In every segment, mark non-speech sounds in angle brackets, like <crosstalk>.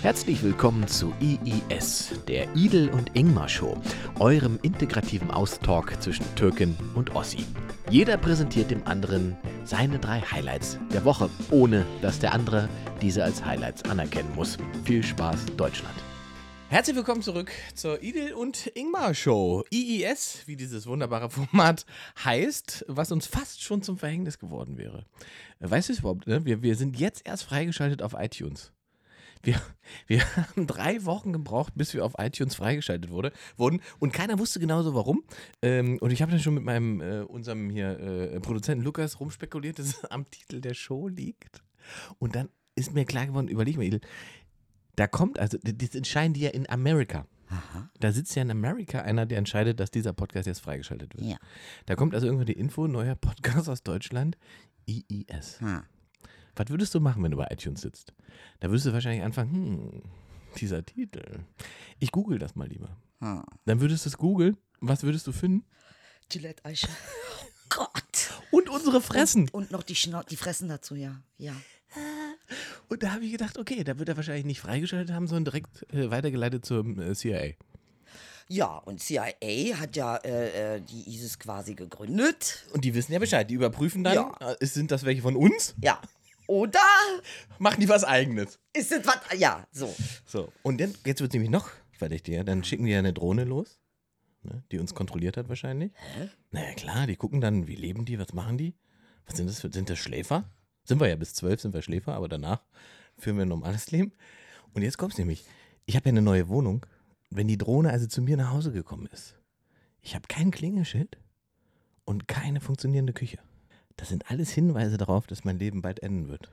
Herzlich willkommen zu IIS, der Idel und Ingmar Show, eurem integrativen Austalk zwischen Türkin und Ossi. Jeder präsentiert dem anderen seine drei Highlights der Woche, ohne dass der andere diese als Highlights anerkennen muss. Viel Spaß, Deutschland. Herzlich willkommen zurück zur Idel und Ingmar Show. IIS, wie dieses wunderbare Format heißt, was uns fast schon zum Verhängnis geworden wäre. Weißt du es überhaupt? Ne? Wir, wir sind jetzt erst freigeschaltet auf iTunes. Wir, wir <laughs> haben drei Wochen gebraucht, bis wir auf iTunes freigeschaltet wurde, wurden und keiner wusste genauso warum. Ähm, und ich habe dann schon mit meinem, äh, unserem hier äh, Produzenten Lukas rumspekuliert, dass es am Titel der Show liegt. Und dann ist mir klar geworden, überleg mal, Edel, da kommt, also das entscheiden die ja in Amerika. Aha. Da sitzt ja in Amerika einer, der entscheidet, dass dieser Podcast jetzt freigeschaltet wird. Ja. Da kommt also irgendwann die Info, neuer Podcast aus Deutschland, IIS. Hm. Was würdest du machen, wenn du bei iTunes sitzt? Da würdest du wahrscheinlich anfangen, hm, dieser Titel. Ich google das mal lieber. Hm. Dann würdest du es googeln. Was würdest du finden? Gillette Eiche. Oh Gott. Und unsere Fressen. Und, und noch die, Schnau die Fressen dazu, ja. Ja. Und da habe ich gedacht, okay, da wird er wahrscheinlich nicht freigeschaltet haben, sondern direkt äh, weitergeleitet zum äh, CIA. Ja, und CIA hat ja äh, äh, die ISIS quasi gegründet. Und die wissen ja Bescheid. Die überprüfen dann, Ja. äh, sind das welche von uns? Ja. Oder Machen die was Eigenes? ist es was? Ja, so. So. Und dann, jetzt wird es nämlich noch verdächtiger. Dann schicken die ja eine Drohne los, ne, die uns kontrolliert hat wahrscheinlich. Hä? Naja, klar, die gucken dann, wie leben die, was machen die? Was sind das für, sind das Schläfer? Sind wir ja bis zwölf, sind wir Schläfer, aber danach führen wir ein normales Leben. Und jetzt kommt's nämlich. Ich habe ja eine neue Wohnung. Wenn die Drohne also zu mir nach Hause gekommen ist, ich habe kein Klingelschild und keine funktionierende Küche. Das sind alles Hinweise darauf, dass mein Leben bald enden wird.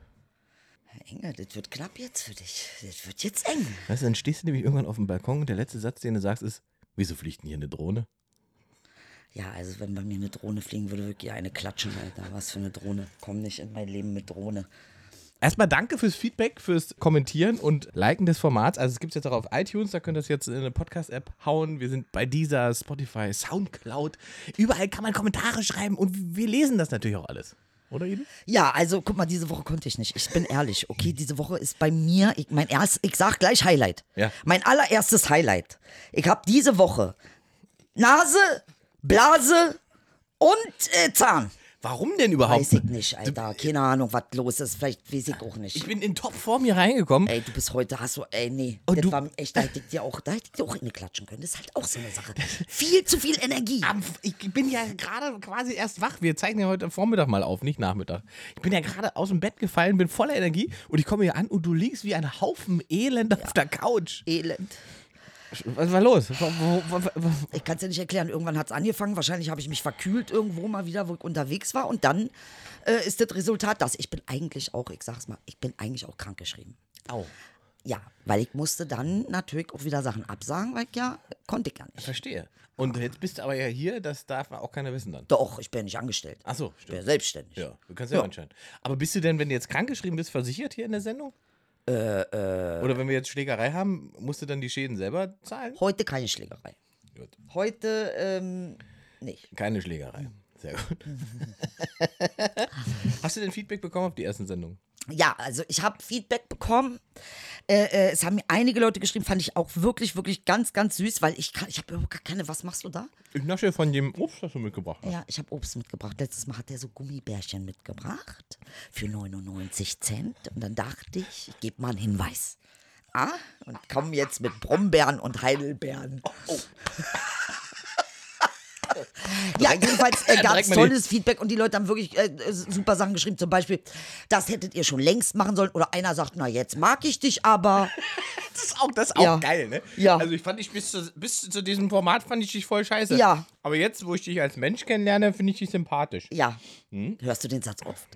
Herr Engel, das wird knapp jetzt für dich. Das wird jetzt eng. Weißt du, dann stehst du nämlich irgendwann auf dem Balkon und der letzte Satz, den du sagst, ist, wieso fliegt denn hier eine Drohne? Ja, also wenn bei mir eine Drohne fliegen würde, wirklich eine klatschen, Alter. Was für eine Drohne. Komm nicht in mein Leben mit Drohne. Erstmal danke fürs Feedback, fürs Kommentieren und Liken des Formats. Also es gibt es jetzt auch auf iTunes, da könnt ihr es jetzt in eine Podcast-App hauen. Wir sind bei dieser, Spotify, Soundcloud. Überall kann man Kommentare schreiben und wir lesen das natürlich auch alles. Oder Eden? Ja, also guck mal, diese Woche konnte ich nicht. Ich bin ehrlich, okay, diese Woche ist bei mir ich, mein erst, ich sag gleich Highlight. Ja. Mein allererstes Highlight. Ich habe diese Woche Nase, Blase und äh, Zahn. Warum denn überhaupt? Weiß ich nicht, Alter. Keine Ahnung, was los ist. Vielleicht weiß ich auch nicht. Ich bin in Topform hier reingekommen. Ey, du bist heute, hast du, ey, nee. Und das du- war echt, da hätte ich dir auch, da hätte ich dir auch in klatschen können. Das ist halt auch so eine Sache. Viel zu viel Energie. Am- Ich bin ja gerade quasi erst wach. Wir zeichnen ja heute Vormittag mal auf, nicht Nachmittag. Ich bin ja gerade aus dem Bett gefallen, bin voller Energie und ich komme hier an und du liegst wie ein Haufen Elend auf der Couch. Elend. Was war los? Ich kann es ja nicht erklären. Irgendwann hat es angefangen. Wahrscheinlich habe ich mich verkühlt irgendwo mal wieder, wo ich unterwegs war. Und dann äh, ist das Resultat das. Ich bin eigentlich auch, ich sag's mal, ich bin eigentlich auch krankgeschrieben. Au. Ja, weil ich musste dann natürlich auch wieder Sachen absagen, weil ich ja, konnte ich ja nicht. Verstehe. Und jetzt bist du aber ja hier, das darf auch keiner wissen dann. Doch, ich bin ja nicht angestellt. Ach so, Ich bin ja stimmt. selbstständig. Ja, du kannst ja, Ja. entscheiden. Aber bist du denn, wenn du jetzt krankgeschrieben bist, versichert hier in der Sendung? Äh, äh. Oder wenn wir jetzt Schlägerei haben, musst du dann die Schäden selber zahlen? Heute keine Schlägerei. Gut. Heute ähm, nicht. Keine Schlägerei. Sehr gut. Hast du denn Feedback bekommen auf die ersten Sendungen? Ja, also ich habe Feedback bekommen. Äh, äh, es haben mir einige Leute geschrieben, fand ich auch wirklich, wirklich ganz, ganz süß, weil ich kann, ich habe überhaupt gar keine, was machst du da? Ich nasche von dem Obst, das du mitgebracht hast. Ja, ich habe Obst mitgebracht. Letztes Mal hat er so Gummibärchen mitgebracht für 99 Cent. Und dann dachte ich, ich gebe mal einen Hinweis. Ah, und komme jetzt mit Brombeeren und Heidelbeeren. <laughs> Ja, jedenfalls äh, <laughs> gab es tolles Feedback und die Leute haben wirklich äh, äh, super Sachen geschrieben. Zum Beispiel, das hättet ihr schon längst machen sollen. Oder einer sagt, na jetzt mag ich dich aber. <laughs> Das ist auch, das ist auch Ja. geil, ne? Ja. Also ich fand dich bis zu, bis zu diesem Format fand ich dich voll scheiße. Ja. Aber jetzt, wo ich dich als Mensch kennenlerne, finde ich dich sympathisch. Ja, Hm? hörst du den Satz oft?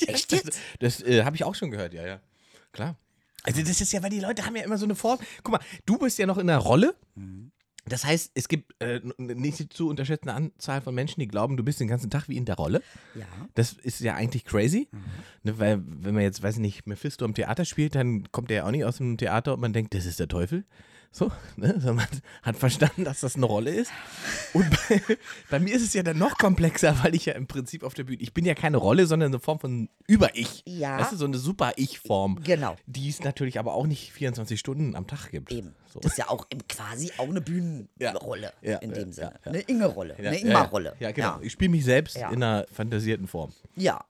Echt jetzt? Das, das äh, habe ich auch schon gehört, ja, ja. Klar. Also das ist ja, weil die Leute haben ja immer so eine Form. Guck mal, du bist ja noch in der Rolle. Das heißt, es gibt äh, nicht zu unterschätzende Anzahl von Menschen, die glauben, du bist den ganzen Tag wie in der Rolle. Ja. Das ist ja eigentlich crazy. Ne, weil, wenn man jetzt, weiß ich nicht, Mephisto im Theater spielt, dann kommt er ja auch nicht aus dem Theater und man denkt, das ist der Teufel. So, ne? so, man hat verstanden, dass das eine Rolle ist. Und bei, bei, mir ist es ja dann noch komplexer, weil ich ja im Prinzip auf der Bühne, ich bin ja keine Rolle, sondern eine Form von Über-Ich. Ja. Weißt du, so eine Super-Ich-Form. Genau. Die es natürlich aber auch nicht 24 Stunden am Tag gibt. Eben. So. Das ist ja auch quasi auch eine Bühnenrolle Ja. Ja, in ja, dem Sinne. ja, ja. Eine Inge-Rolle, Ja, eine ja, Ingmar-Rolle. Ja, genau. Ja. Ich spiele mich selbst Ja. in einer fantasierten Form. Ja.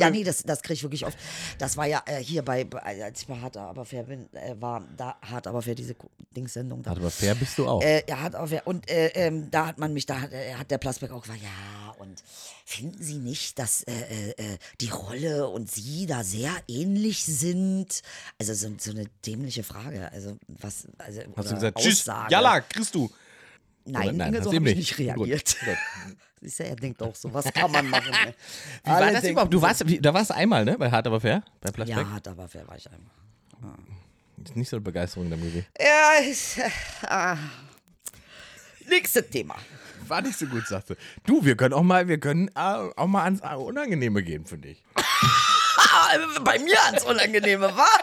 Ja, nee, das, das kriege ich wirklich oft. Das war ja äh, hier bei, bei, als ich bei Hart aber fair bin, äh, war da Hart aber fair diese Dingssendung da. Aber fair bist du auch. Äh, ja, hat auch, und äh, ähm, da hat man mich, da hat, äh, hat der Plasberg auch gesagt, ja, und finden Sie nicht, dass äh, die Rolle und Sie da sehr ähnlich sind? Also so, so eine dämliche Frage. Also was, also Hast du gesagt, tschüss, Aussage. Jalla, kriegst du. Nein, Oder nein, Inge, so habe ich nicht reagiert. <laughs> <laughs> Siehst du, er denkt auch so, was kann man machen? Ne? <laughs> Wie war das überhaupt? Du warst, da warst du einmal, ne? Bei Hart aber fair? Bei? Ja, hat aber fair war ich einmal. Ist nicht so eine Begeisterung dann gewesen. Ja, ist, äh, ah. Nächstes Thema. War nicht so gut, sagte. Du, wir können auch mal, wir können äh, auch mal ans äh, Unangenehme gehen, finde ich. Ah, bei mir ans Unangenehme, war?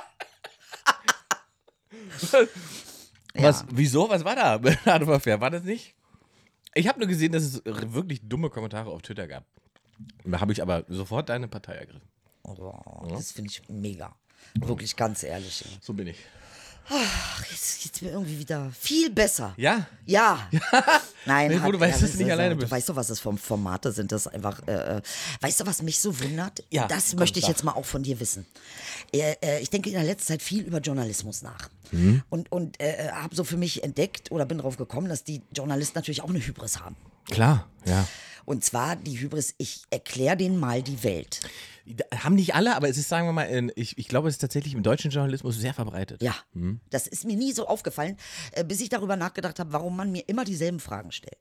Was, wieso? Was war da? <laughs> War das nicht? Ich habe nur gesehen, dass es wirklich dumme Kommentare auf Twitter gab. Da habe ich aber sofort deine Partei ergriffen. Oh, das finde ich mega. Wirklich ganz ehrlich. So bin ich. Ach, jetzt geht's mir irgendwie wieder viel besser. Ja? Ja. <laughs> Nein, Nee, hat- du weißt, ja, dass du nicht alleine Du bist. weißt doch, was das für Formate sind. Das einfach. Äh, äh, weißt du, was mich so wundert? Ja, Das komm, möchte ich sag. jetzt mal auch von dir wissen. Äh, äh, ich denke in der letzten Zeit viel über Journalismus nach. Mhm. Und, und äh, habe so für mich entdeckt oder bin drauf gekommen, dass die Journalisten natürlich auch eine Hybris haben. Klar, ja. Und zwar die Hybris, ich erkläre denen mal die Welt. Haben nicht alle, aber es ist, sagen wir mal, in, ich, ich glaube, es ist tatsächlich im deutschen Journalismus sehr verbreitet. Ja, das ist mir nie so aufgefallen, äh, bis ich darüber nachgedacht habe, warum man mir immer dieselben Fragen stellt.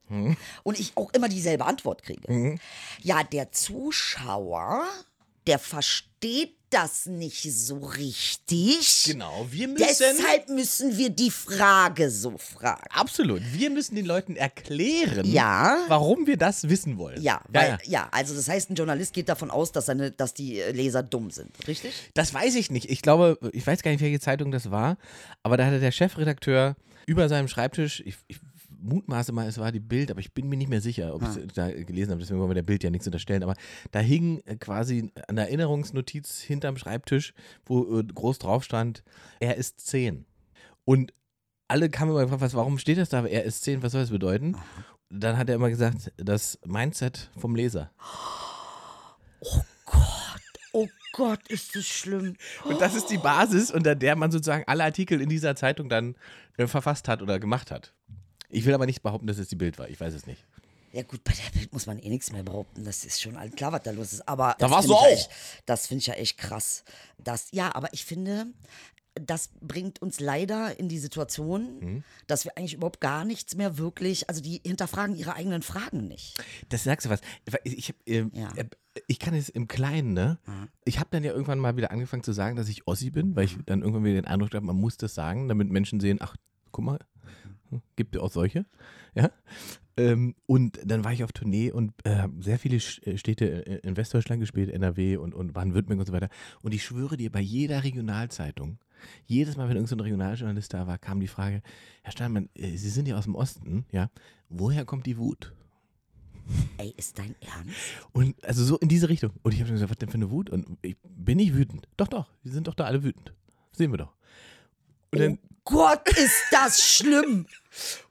Und ich auch immer dieselbe Antwort kriege. Ja, der Zuschauer, der versteht das nicht so richtig. Genau, wir müssen. Deshalb müssen wir die Frage so fragen. Absolut. Wir müssen den Leuten erklären, Ja. warum wir das wissen wollen. Ja, weil, ja, also das heißt, ein Journalist geht davon aus, dass, seine, dass die äh, Leser dumm sind, richtig? Das weiß ich nicht. Ich glaube, ich weiß gar nicht, welche Zeitung das war, aber da hatte der Chefredakteur über seinem Schreibtisch, ich, ich mutmaße mal, es war die Bild, aber ich bin mir nicht mehr sicher, ob ich es da gelesen habe, deswegen wollen wir der Bild ja nichts unterstellen, aber da hing äh, quasi eine Erinnerungsnotiz hinterm Schreibtisch, wo äh, groß drauf stand, er ist 10. Und alle kamen immer gefragt, was, warum steht das da? Er ist 10, was soll das bedeuten? Dann hat er immer gesagt, das Mindset vom Leser. Oh Gott, ist das schlimm. Und das ist die Basis, unter der man sozusagen alle Artikel in dieser Zeitung dann äh, verfasst hat oder gemacht hat. Ich will aber nicht behaupten, dass es die Bild war. Ich weiß es nicht. Ja gut, bei der Bild muss man eh nichts mehr behaupten. Das ist schon allen klar, was da los ist. Aber Da das warst du auch. Echt, das finde ich ja echt krass. Das, ja, aber ich finde, das bringt uns leider in die Situation, Mhm. dass wir eigentlich überhaupt gar nichts mehr wirklich, also die hinterfragen ihre eigenen Fragen nicht. Das sagst du was. Ich, äh, Ja. äh, ich kann es im Kleinen, ne? Ich habe dann ja irgendwann mal wieder angefangen zu sagen, dass ich Ossi bin, weil ich dann irgendwann wieder den Eindruck habe, man muss das sagen, damit Menschen sehen, ach, guck mal, gibt es auch solche. Ja. Ähm, und dann war ich auf Tournee und äh, hab sehr viele äh, Städte äh, in Westdeutschland gespielt, NRW und, und Baden-Württemberg und so weiter. Und ich schwöre dir, bei jeder Regionalzeitung, jedes Mal, wenn irgendein so Regionaljournalist da war, kam die Frage, Herr Steinmann, äh, Sie sind ja aus dem Osten, ja, woher kommt die Wut? Ey, ist dein Ernst? Und also so in diese Richtung. Und ich habe gesagt, was denn für eine Wut? Und ich bin nicht wütend. Doch, doch, die sind doch da alle wütend. Sehen wir doch. Und, dann, Gott, ist das schlimm.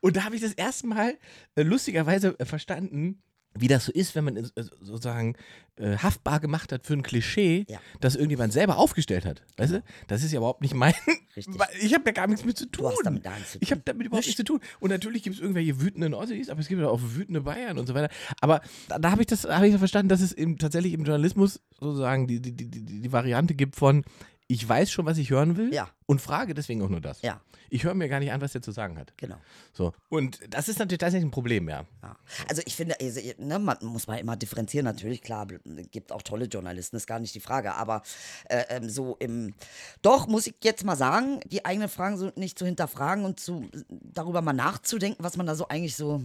und da habe ich das erste Mal äh, lustigerweise äh, verstanden, wie das so ist, wenn man äh, sozusagen äh, haftbar gemacht hat für ein Klischee, Ja. das irgendjemand selber aufgestellt hat. Weißt du? Das ist ja überhaupt nicht mein. Richtig. Ich habe da gar nichts mit zu tun. hast damit gar nichts zu Ich habe tun. damit überhaupt nichts zu tun. Und natürlich gibt es irgendwelche wütenden Ossis, aber es gibt auch wütende Bayern und so weiter. Aber da, da habe ich das hab ich verstanden, dass es eben tatsächlich im Journalismus sozusagen die, die, die, die, die Variante gibt von ich weiß schon, was ich hören will. Ja. Und frage deswegen auch nur das. Ja. Ich höre mir gar nicht an, was der zu sagen hat. Genau. So. Und das ist natürlich tatsächlich ein Problem, ja. Ja. Also ich finde, also, ne, man muss mal immer differenzieren, natürlich, klar, gibt auch tolle Journalisten, ist gar nicht die Frage, aber äh, ähm, so im, doch muss ich jetzt mal sagen, die eigenen Fragen so nicht zu hinterfragen und zu, darüber mal nachzudenken, was man da so eigentlich so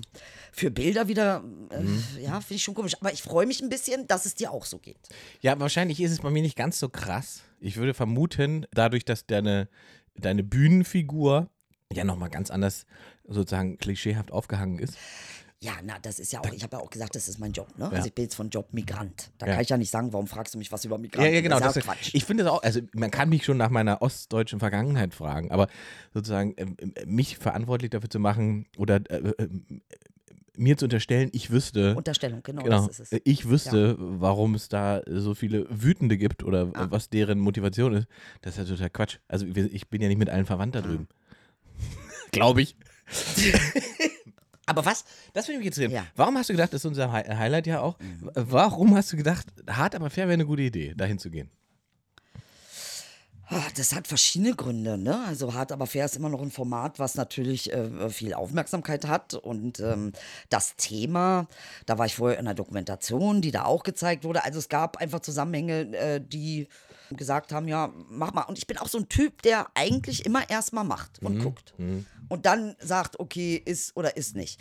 für Bilder wieder, äh, Mhm. ja, finde ich schon komisch, aber ich freue mich ein bisschen, dass es dir auch so geht. Ja, wahrscheinlich ist es bei mir nicht ganz so krass. Ich würde vermuten, dadurch, dass deine, deine Bühnenfigur ja nochmal ganz anders sozusagen klischeehaft aufgehangen ist. Ja, na, das ist ja auch, ich habe ja auch gesagt, das ist mein Job, ne? Ja. Also ich bin jetzt von Job Migrant. Da Ja. kann ich ja nicht sagen, warum fragst du mich was über Ja, Migranten? ja, genau. Das Das ist ja ist, Quatsch. ich finde das auch, also man kann mich schon nach meiner ostdeutschen Vergangenheit fragen, aber sozusagen äh, mich verantwortlich dafür zu machen oder äh, äh, mir zu unterstellen, ich wüsste, Unterstellung, genau, genau, das ist es. ich wüsste, warum es da so viele Wütende gibt oder Ah. was deren Motivation ist. Das ist ja total Quatsch. Also ich bin ja nicht mit allen verwandt Ah. da drüben. <laughs> Glaube ich. <laughs> Aber was? Das mich jetzt reden. Ja. Warum hast du gedacht, das ist unser Hi- Highlight ja auch, Mhm. warum hast du gedacht, hart aber fair wäre eine gute Idee, dahin zu gehen? Ah, Das hat verschiedene Gründe. Ne? Also hart aber fair ist immer noch ein Format, was natürlich äh, viel Aufmerksamkeit hat. Und ähm, das Thema, da war ich vorher in einer Dokumentation, die da auch gezeigt wurde. Also es gab einfach Zusammenhänge, äh, die gesagt haben, ja, mach mal. Und ich bin auch so ein Typ, der eigentlich immer erstmal macht und guckt. Und dann sagt, okay, ist oder ist nicht.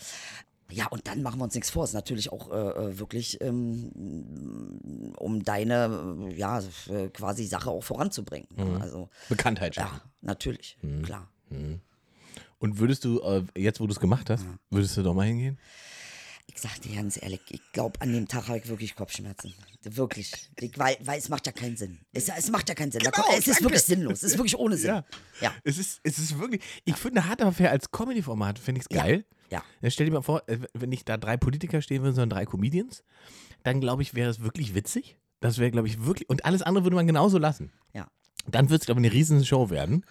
Ja, und dann machen wir uns nichts vor. Es ist natürlich auch äh, äh, wirklich, ähm, um deine, äh, ja, äh, quasi Sache auch voranzubringen. ne? Also, Bekanntheit schaffen. ja, natürlich, klar. Und würdest du, jetzt wo du es gemacht hast, würdest du doch mal hingehen? Ich sag dir ganz ehrlich, ich glaube, an dem Tag habe ich wirklich Kopfschmerzen. Wirklich. Ich, weil, weil es macht ja keinen Sinn. Es, es macht ja keinen Sinn. Da Genau, kommt- es ist danke. wirklich sinnlos. Es ist wirklich ohne Sinn. Ja. Ja. Es ist, es ist wirklich, ich finde hart aber fair als Comedy-Format, finde ich es geil. Ja. Ja, stell dir mal vor, äh, wenn nicht da drei Politiker stehen würden, sondern drei Comedians, dann glaube ich, wäre es wirklich witzig. Das wäre, glaube ich, wirklich, und alles andere würde man genauso lassen. Ja. Dann wird es, glaube ich, eine riesen Show werden.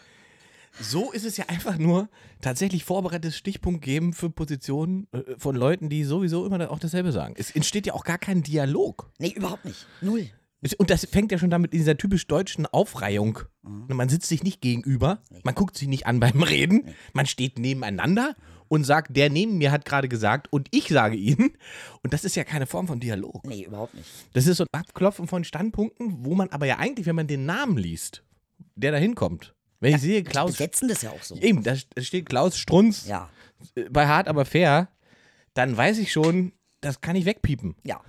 So ist es ja einfach nur tatsächlich vorbereitetes Stichpunkt geben für Positionen äh, von Leuten, die sowieso immer auch dasselbe sagen. Es entsteht ja auch gar kein Dialog. Nee, überhaupt nicht. Null. Und das fängt ja schon damit in dieser typisch deutschen Aufreihung. Man sitzt sich nicht gegenüber, man guckt sich nicht an beim Reden, man steht nebeneinander und sagt, der neben mir hat gerade gesagt und ich sage ihn. Und das ist ja keine Form von Dialog. Nee, überhaupt nicht. Das ist so ein Abklopfen von Standpunkten, wo man aber ja eigentlich, wenn man den Namen liest, der da hinkommt. Wenn ich sehe, Die Klaus. besetzen das ja auch so. Eben, da steht Klaus Strunz Ja. bei Hart aber fair, dann weiß ich schon, das kann ich wegpiepen. Ja.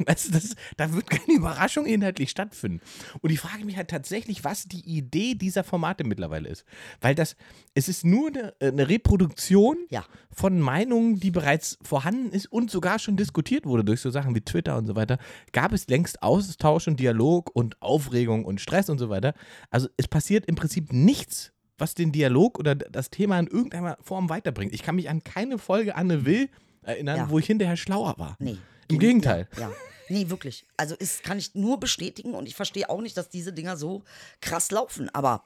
<laughs> Weißt du, das, da wird keine Überraschung inhaltlich stattfinden. Und ich frage mich halt tatsächlich, was die Idee dieser Formate mittlerweile ist. Weil das, es ist nur eine, eine Reproduktion Ja. von Meinungen, die bereits vorhanden ist und sogar schon diskutiert wurde durch so Sachen wie Twitter und so weiter. Gab es längst Austausch und Dialog und Aufregung und Stress und so weiter. Also es passiert im Prinzip nichts, was den Dialog oder das Thema in irgendeiner Form weiterbringt. Ich kann mich an keine Folge Anne Will erinnern, Ja. wo ich hinterher schlauer war. Nee. Im Gegenteil. Ja, ja. Nee, wirklich. Also ist, kann ich nur bestätigen und ich verstehe auch nicht, dass diese Dinger so krass laufen. Aber.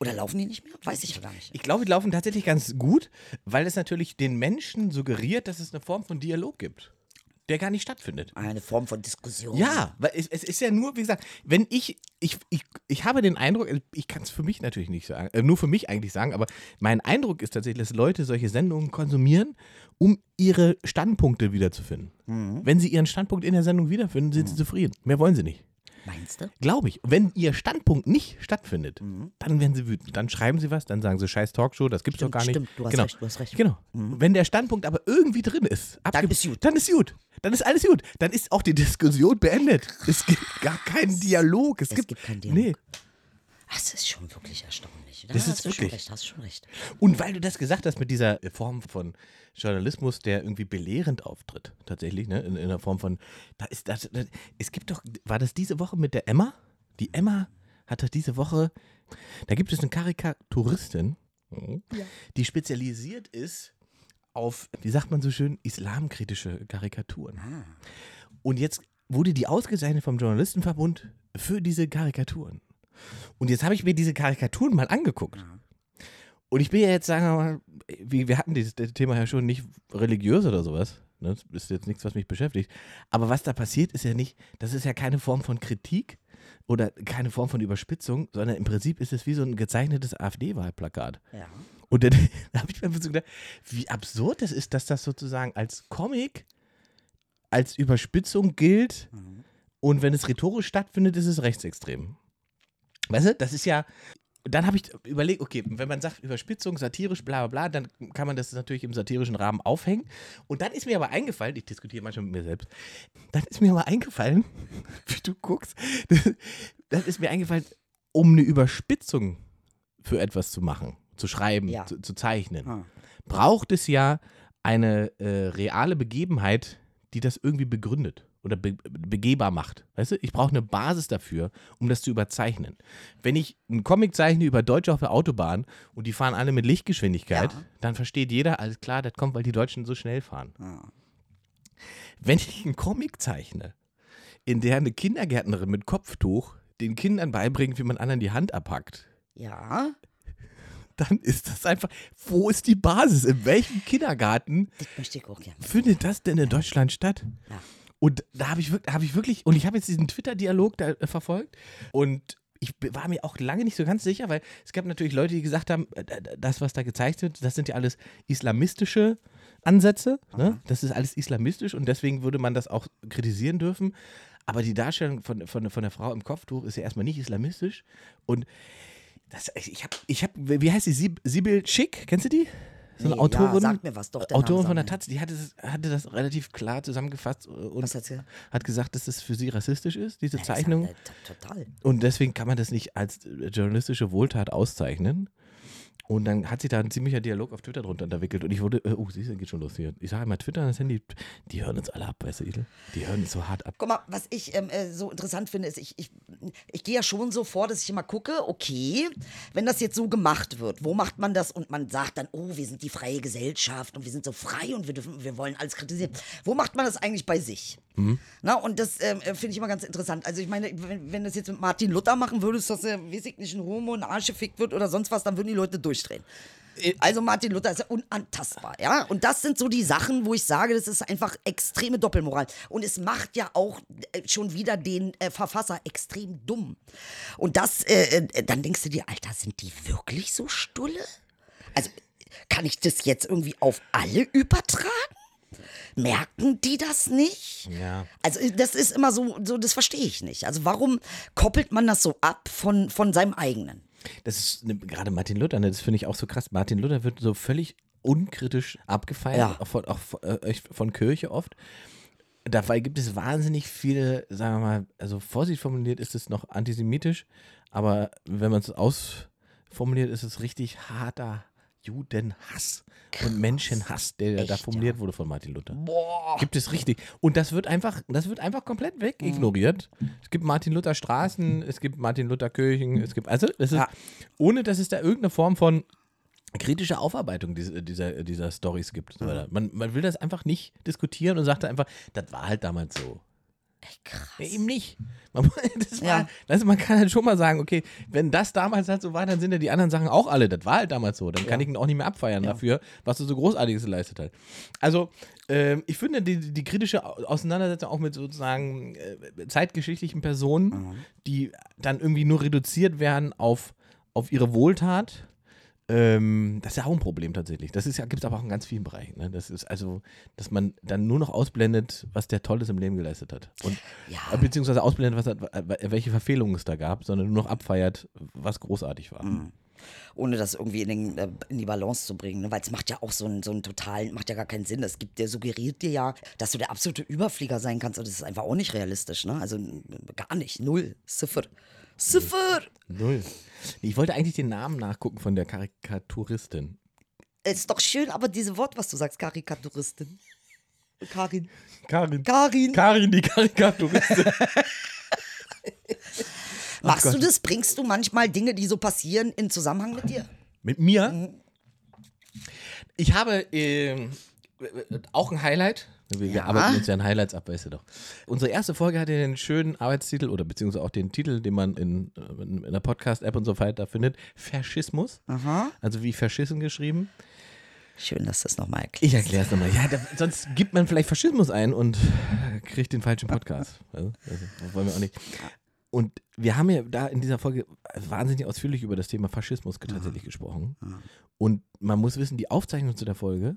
Oder laufen die nicht mehr? Weiß ich gar nicht. Ich glaube, die laufen tatsächlich ganz gut, weil es natürlich den Menschen suggeriert, dass es eine Form von Dialog gibt, der gar nicht stattfindet. Eine Form von Diskussion. Ja, weil es, es ist ja nur, wie gesagt, wenn ich, ich, ich, ich habe den Eindruck, ich kann es für mich natürlich nicht sagen, äh, nur für mich eigentlich sagen, aber mein Eindruck ist tatsächlich, dass Leute solche Sendungen konsumieren, um ihre Standpunkte wiederzufinden. Wenn sie ihren Standpunkt in der Sendung wiederfinden, sind sie zufrieden. Mehr wollen sie nicht. Meinst du? Glaube ich. Wenn ihr Standpunkt nicht stattfindet, dann werden sie wütend. Dann schreiben sie was, dann sagen sie scheiß Talkshow, das gibt's doch gar nicht. stimmt, du hast genau. recht, du hast recht. Genau. Wenn der Standpunkt aber irgendwie drin ist, abge- ist gut. Dann ist gut. Dann ist alles gut. Dann ist auch die Diskussion beendet. Es gibt gar keinen Dialog. Es, Es gibt keinen Dialog. Nee. Das ist schon wirklich erstaunlich. Da Das ist hast du schon wirklich- recht, hast schon recht. Und weil du das gesagt hast mit dieser Form von Journalismus, der irgendwie belehrend auftritt, tatsächlich, ne? in, in der Form von, da ist das, das, es gibt doch, war das diese Woche mit der Emma? Die Emma hat doch diese Woche, da gibt es eine Karikaturistin, mhm, die spezialisiert ist auf, wie sagt man so schön, islamkritische Karikaturen. Und jetzt wurde die ausgezeichnet vom Journalistenverbund für diese Karikaturen. Und jetzt habe ich mir diese Karikaturen mal angeguckt. Und ich bin ja jetzt, sagen wir mal, wir hatten dieses das Thema ja schon nicht religiös oder sowas. Ne? Das ist jetzt nichts, was mich beschäftigt. Aber was da passiert, ist ja nicht, das ist ja keine Form von Kritik, oder keine Form von Überspitzung, sondern im Prinzip ist es wie so ein gezeichnetes AfD-Wahlplakat. Ja. Und dann <laughs> habe ich mir so gedacht, wie absurd es ist, dass das sozusagen als Comic, als Überspitzung gilt und wenn es rhetorisch stattfindet, ist es rechtsextrem. Weißt du, das ist ja, dann habe ich überlegt, okay, wenn man sagt Überspitzung, satirisch, bla bla bla, dann kann man das natürlich im satirischen Rahmen aufhängen. Und dann ist mir aber eingefallen, ich diskutiere manchmal mit mir selbst, dann ist mir aber eingefallen, <laughs> wie du guckst, dann ist mir eingefallen, um eine Überspitzung für etwas zu machen, zu schreiben, Ja. zu, zu zeichnen, Ah. braucht es ja eine äh, reale Begebenheit, die das irgendwie begründet oder be begehbar macht. Weißt du, ich brauche eine Basis dafür, um das zu überzeichnen. Wenn ich einen Comic zeichne über Deutsche auf der Autobahn und die fahren alle mit Lichtgeschwindigkeit, Ja. dann versteht jeder, alles klar, das kommt, weil die Deutschen so schnell fahren. Ah. Wenn ich einen Comic zeichne, in der eine Kindergärtnerin mit Kopftuch den Kindern beibringt, wie man anderen die Hand abhackt, Ja, dann ist das einfach, wo ist die Basis? In welchem Kindergarten das möchte ich auch gerne. findet das denn in Deutschland statt? Ja. Und da habe ich, hab ich wirklich, und ich habe jetzt diesen Twitter-Dialog da äh, verfolgt und ich war mir auch lange nicht so ganz sicher, weil es gab natürlich Leute, die gesagt haben, äh, das, was da gezeigt wird, das sind ja alles islamistische Ansätze. Ne? Das ist alles islamistisch und deswegen würde man das auch kritisieren dürfen. Aber die Darstellung von, von, von der Frau im Kopftuch ist ja erstmal nicht islamistisch. Und das, ich habe, ich hab, wie heißt die? Sib- Sibyl Schick, kennst du die? So eine Nee, Autorin. Ja, sag mir was, doch. der Autorin von der sagt. Taz, die hatte das, hatte das relativ klar zusammengefasst und Was hat gesagt, dass das für sie rassistisch ist, diese Ja, Zeichnung. sagt er Total. Und deswegen kann man das nicht als äh, journalistische Wohltat auszeichnen. Und dann hat sich da ein ziemlicher Dialog auf Twitter drunter entwickelt. Und ich wurde, äh, oh, siehst du, geht schon los hier. Ich sage immer, Twitter und das Handy, die hören uns alle ab, weißt du, Idel? Die hören uns so hart ab. Guck mal, was ich ähm, äh, so interessant finde, ist, ich, ich, ich gehe ja schon so vor, dass ich immer gucke, okay, wenn das jetzt so gemacht wird, wo macht man das? Und man sagt dann, oh, wir sind die freie Gesellschaft und wir sind so frei und wir, dürfen, wir wollen alles kritisieren. Wo macht man das eigentlich bei sich? Na, und das ähm, äh, finde ich immer ganz interessant. Also ich meine, wenn, wenn das jetzt mit Martin Luther machen würdest, dass er, weiß ich nicht, ein Homo, ein Arsch gefickt wird oder sonst was, dann würden die Leute durchdrehen. Also Martin Luther ist ja unantastbar, ja. Und das sind so die Sachen, wo ich sage, das ist einfach extreme Doppelmoral. Und es macht ja auch äh, schon wieder den äh, Verfasser extrem dumm. Und das, äh, äh, dann denkst du dir, Alter, sind die wirklich so stulle? Also kann ich das jetzt irgendwie auf alle übertragen? Merken die das nicht? Ja. Also das ist immer so, so das verstehe ich nicht. Also warum koppelt man das so ab von, von seinem eigenen? Das ist ne, gerade Martin Luther, ne, das finde ich auch so krass. Martin Luther wird so völlig unkritisch abgefeiert, Ja. auch, von, auch von, äh, von Kirche oft. Dabei gibt es wahnsinnig viele, sagen wir mal, also vorsichtig formuliert ist es noch antisemitisch, aber wenn man es ausformuliert, ist es richtig harter Judenhass und Menschenhass, der da Echt, formuliert wurde von Martin Luther. Boah. Gibt es richtig. Und das wird einfach, das wird einfach komplett weg Mhm. ignoriert. Es gibt Martin Luther Straßen, es gibt Martin Luther Kirchen, es gibt, also das ist, Ja. ohne dass es da irgendeine Form von kritischer Aufarbeitung dieser, dieser, dieser Stories gibt. Weiter. Man, man will das einfach nicht diskutieren und sagt einfach, das war halt damals so. Echt krass. Ja, eben nicht. Man, <laughs> das war, Ja. also man kann halt schon mal sagen, okay, wenn das damals halt so war, dann sind ja die anderen Sachen auch alle. Das war halt damals so. Dann kann ich ihn auch nicht mehr abfeiern dafür, was er so Großartiges geleistet hat. Also, ähm, ich finde die, die kritische Au- Auseinandersetzung auch mit sozusagen äh, zeitgeschichtlichen Personen, die dann irgendwie nur reduziert werden auf, auf ihre Wohltat. Ähm, das ist ja auch ein Problem tatsächlich. Das ist ja, gibt es aber auch in ganz vielen Bereichen. Ne? Das ist also, dass man dann nur noch ausblendet, was der Tolles im Leben geleistet hat. Und Ja. äh, beziehungsweise ausblendet, was, welche Verfehlungen es da gab, sondern nur noch abfeiert, was großartig war. ohne das irgendwie in, den, äh, in die Balance zu bringen. Ne? Weil es macht ja auch so einen, so einen totalen, macht ja gar keinen Sinn. Es gibt, der suggeriert dir ja, dass du der absolute Überflieger sein kannst. Und das ist einfach auch nicht realistisch. Ne? Also gar nicht. Null. Ziffer. Ziffer. Null. Ich wollte eigentlich den Namen nachgucken von der Karikaturistin. Ist doch schön, aber diese Wort, was du sagst, Karikaturistin. Karin. Karin. Karin. Karin, die Karikaturistin. <laughs> Machst du Gott. das? Bringst du manchmal Dinge, die so passieren, in Zusammenhang mit dir? Mit mir? Ich habe ähm, auch ein Highlight. Wir, wir Ja. arbeiten uns ja in Highlights ab, weißt du doch. Unsere erste Folge hatte den schönen Arbeitstitel oder beziehungsweise auch den Titel, den man in, äh, in der Podcast-App und so weiter findet: Faschismus. Aha. Also wie Faschissen geschrieben. Schön, dass du das nochmal erklärst. Ich erkläre es nochmal. Ja, da, sonst gibt man vielleicht Faschismus ein und kriegt den falschen Podcast. <laughs> Also, also, das wollen wir auch nicht. Und wir haben ja da in dieser Folge wahnsinnig ausführlich über das Thema Faschismus tatsächlich gesprochen. Und man muss wissen, die Aufzeichnung zu der Folge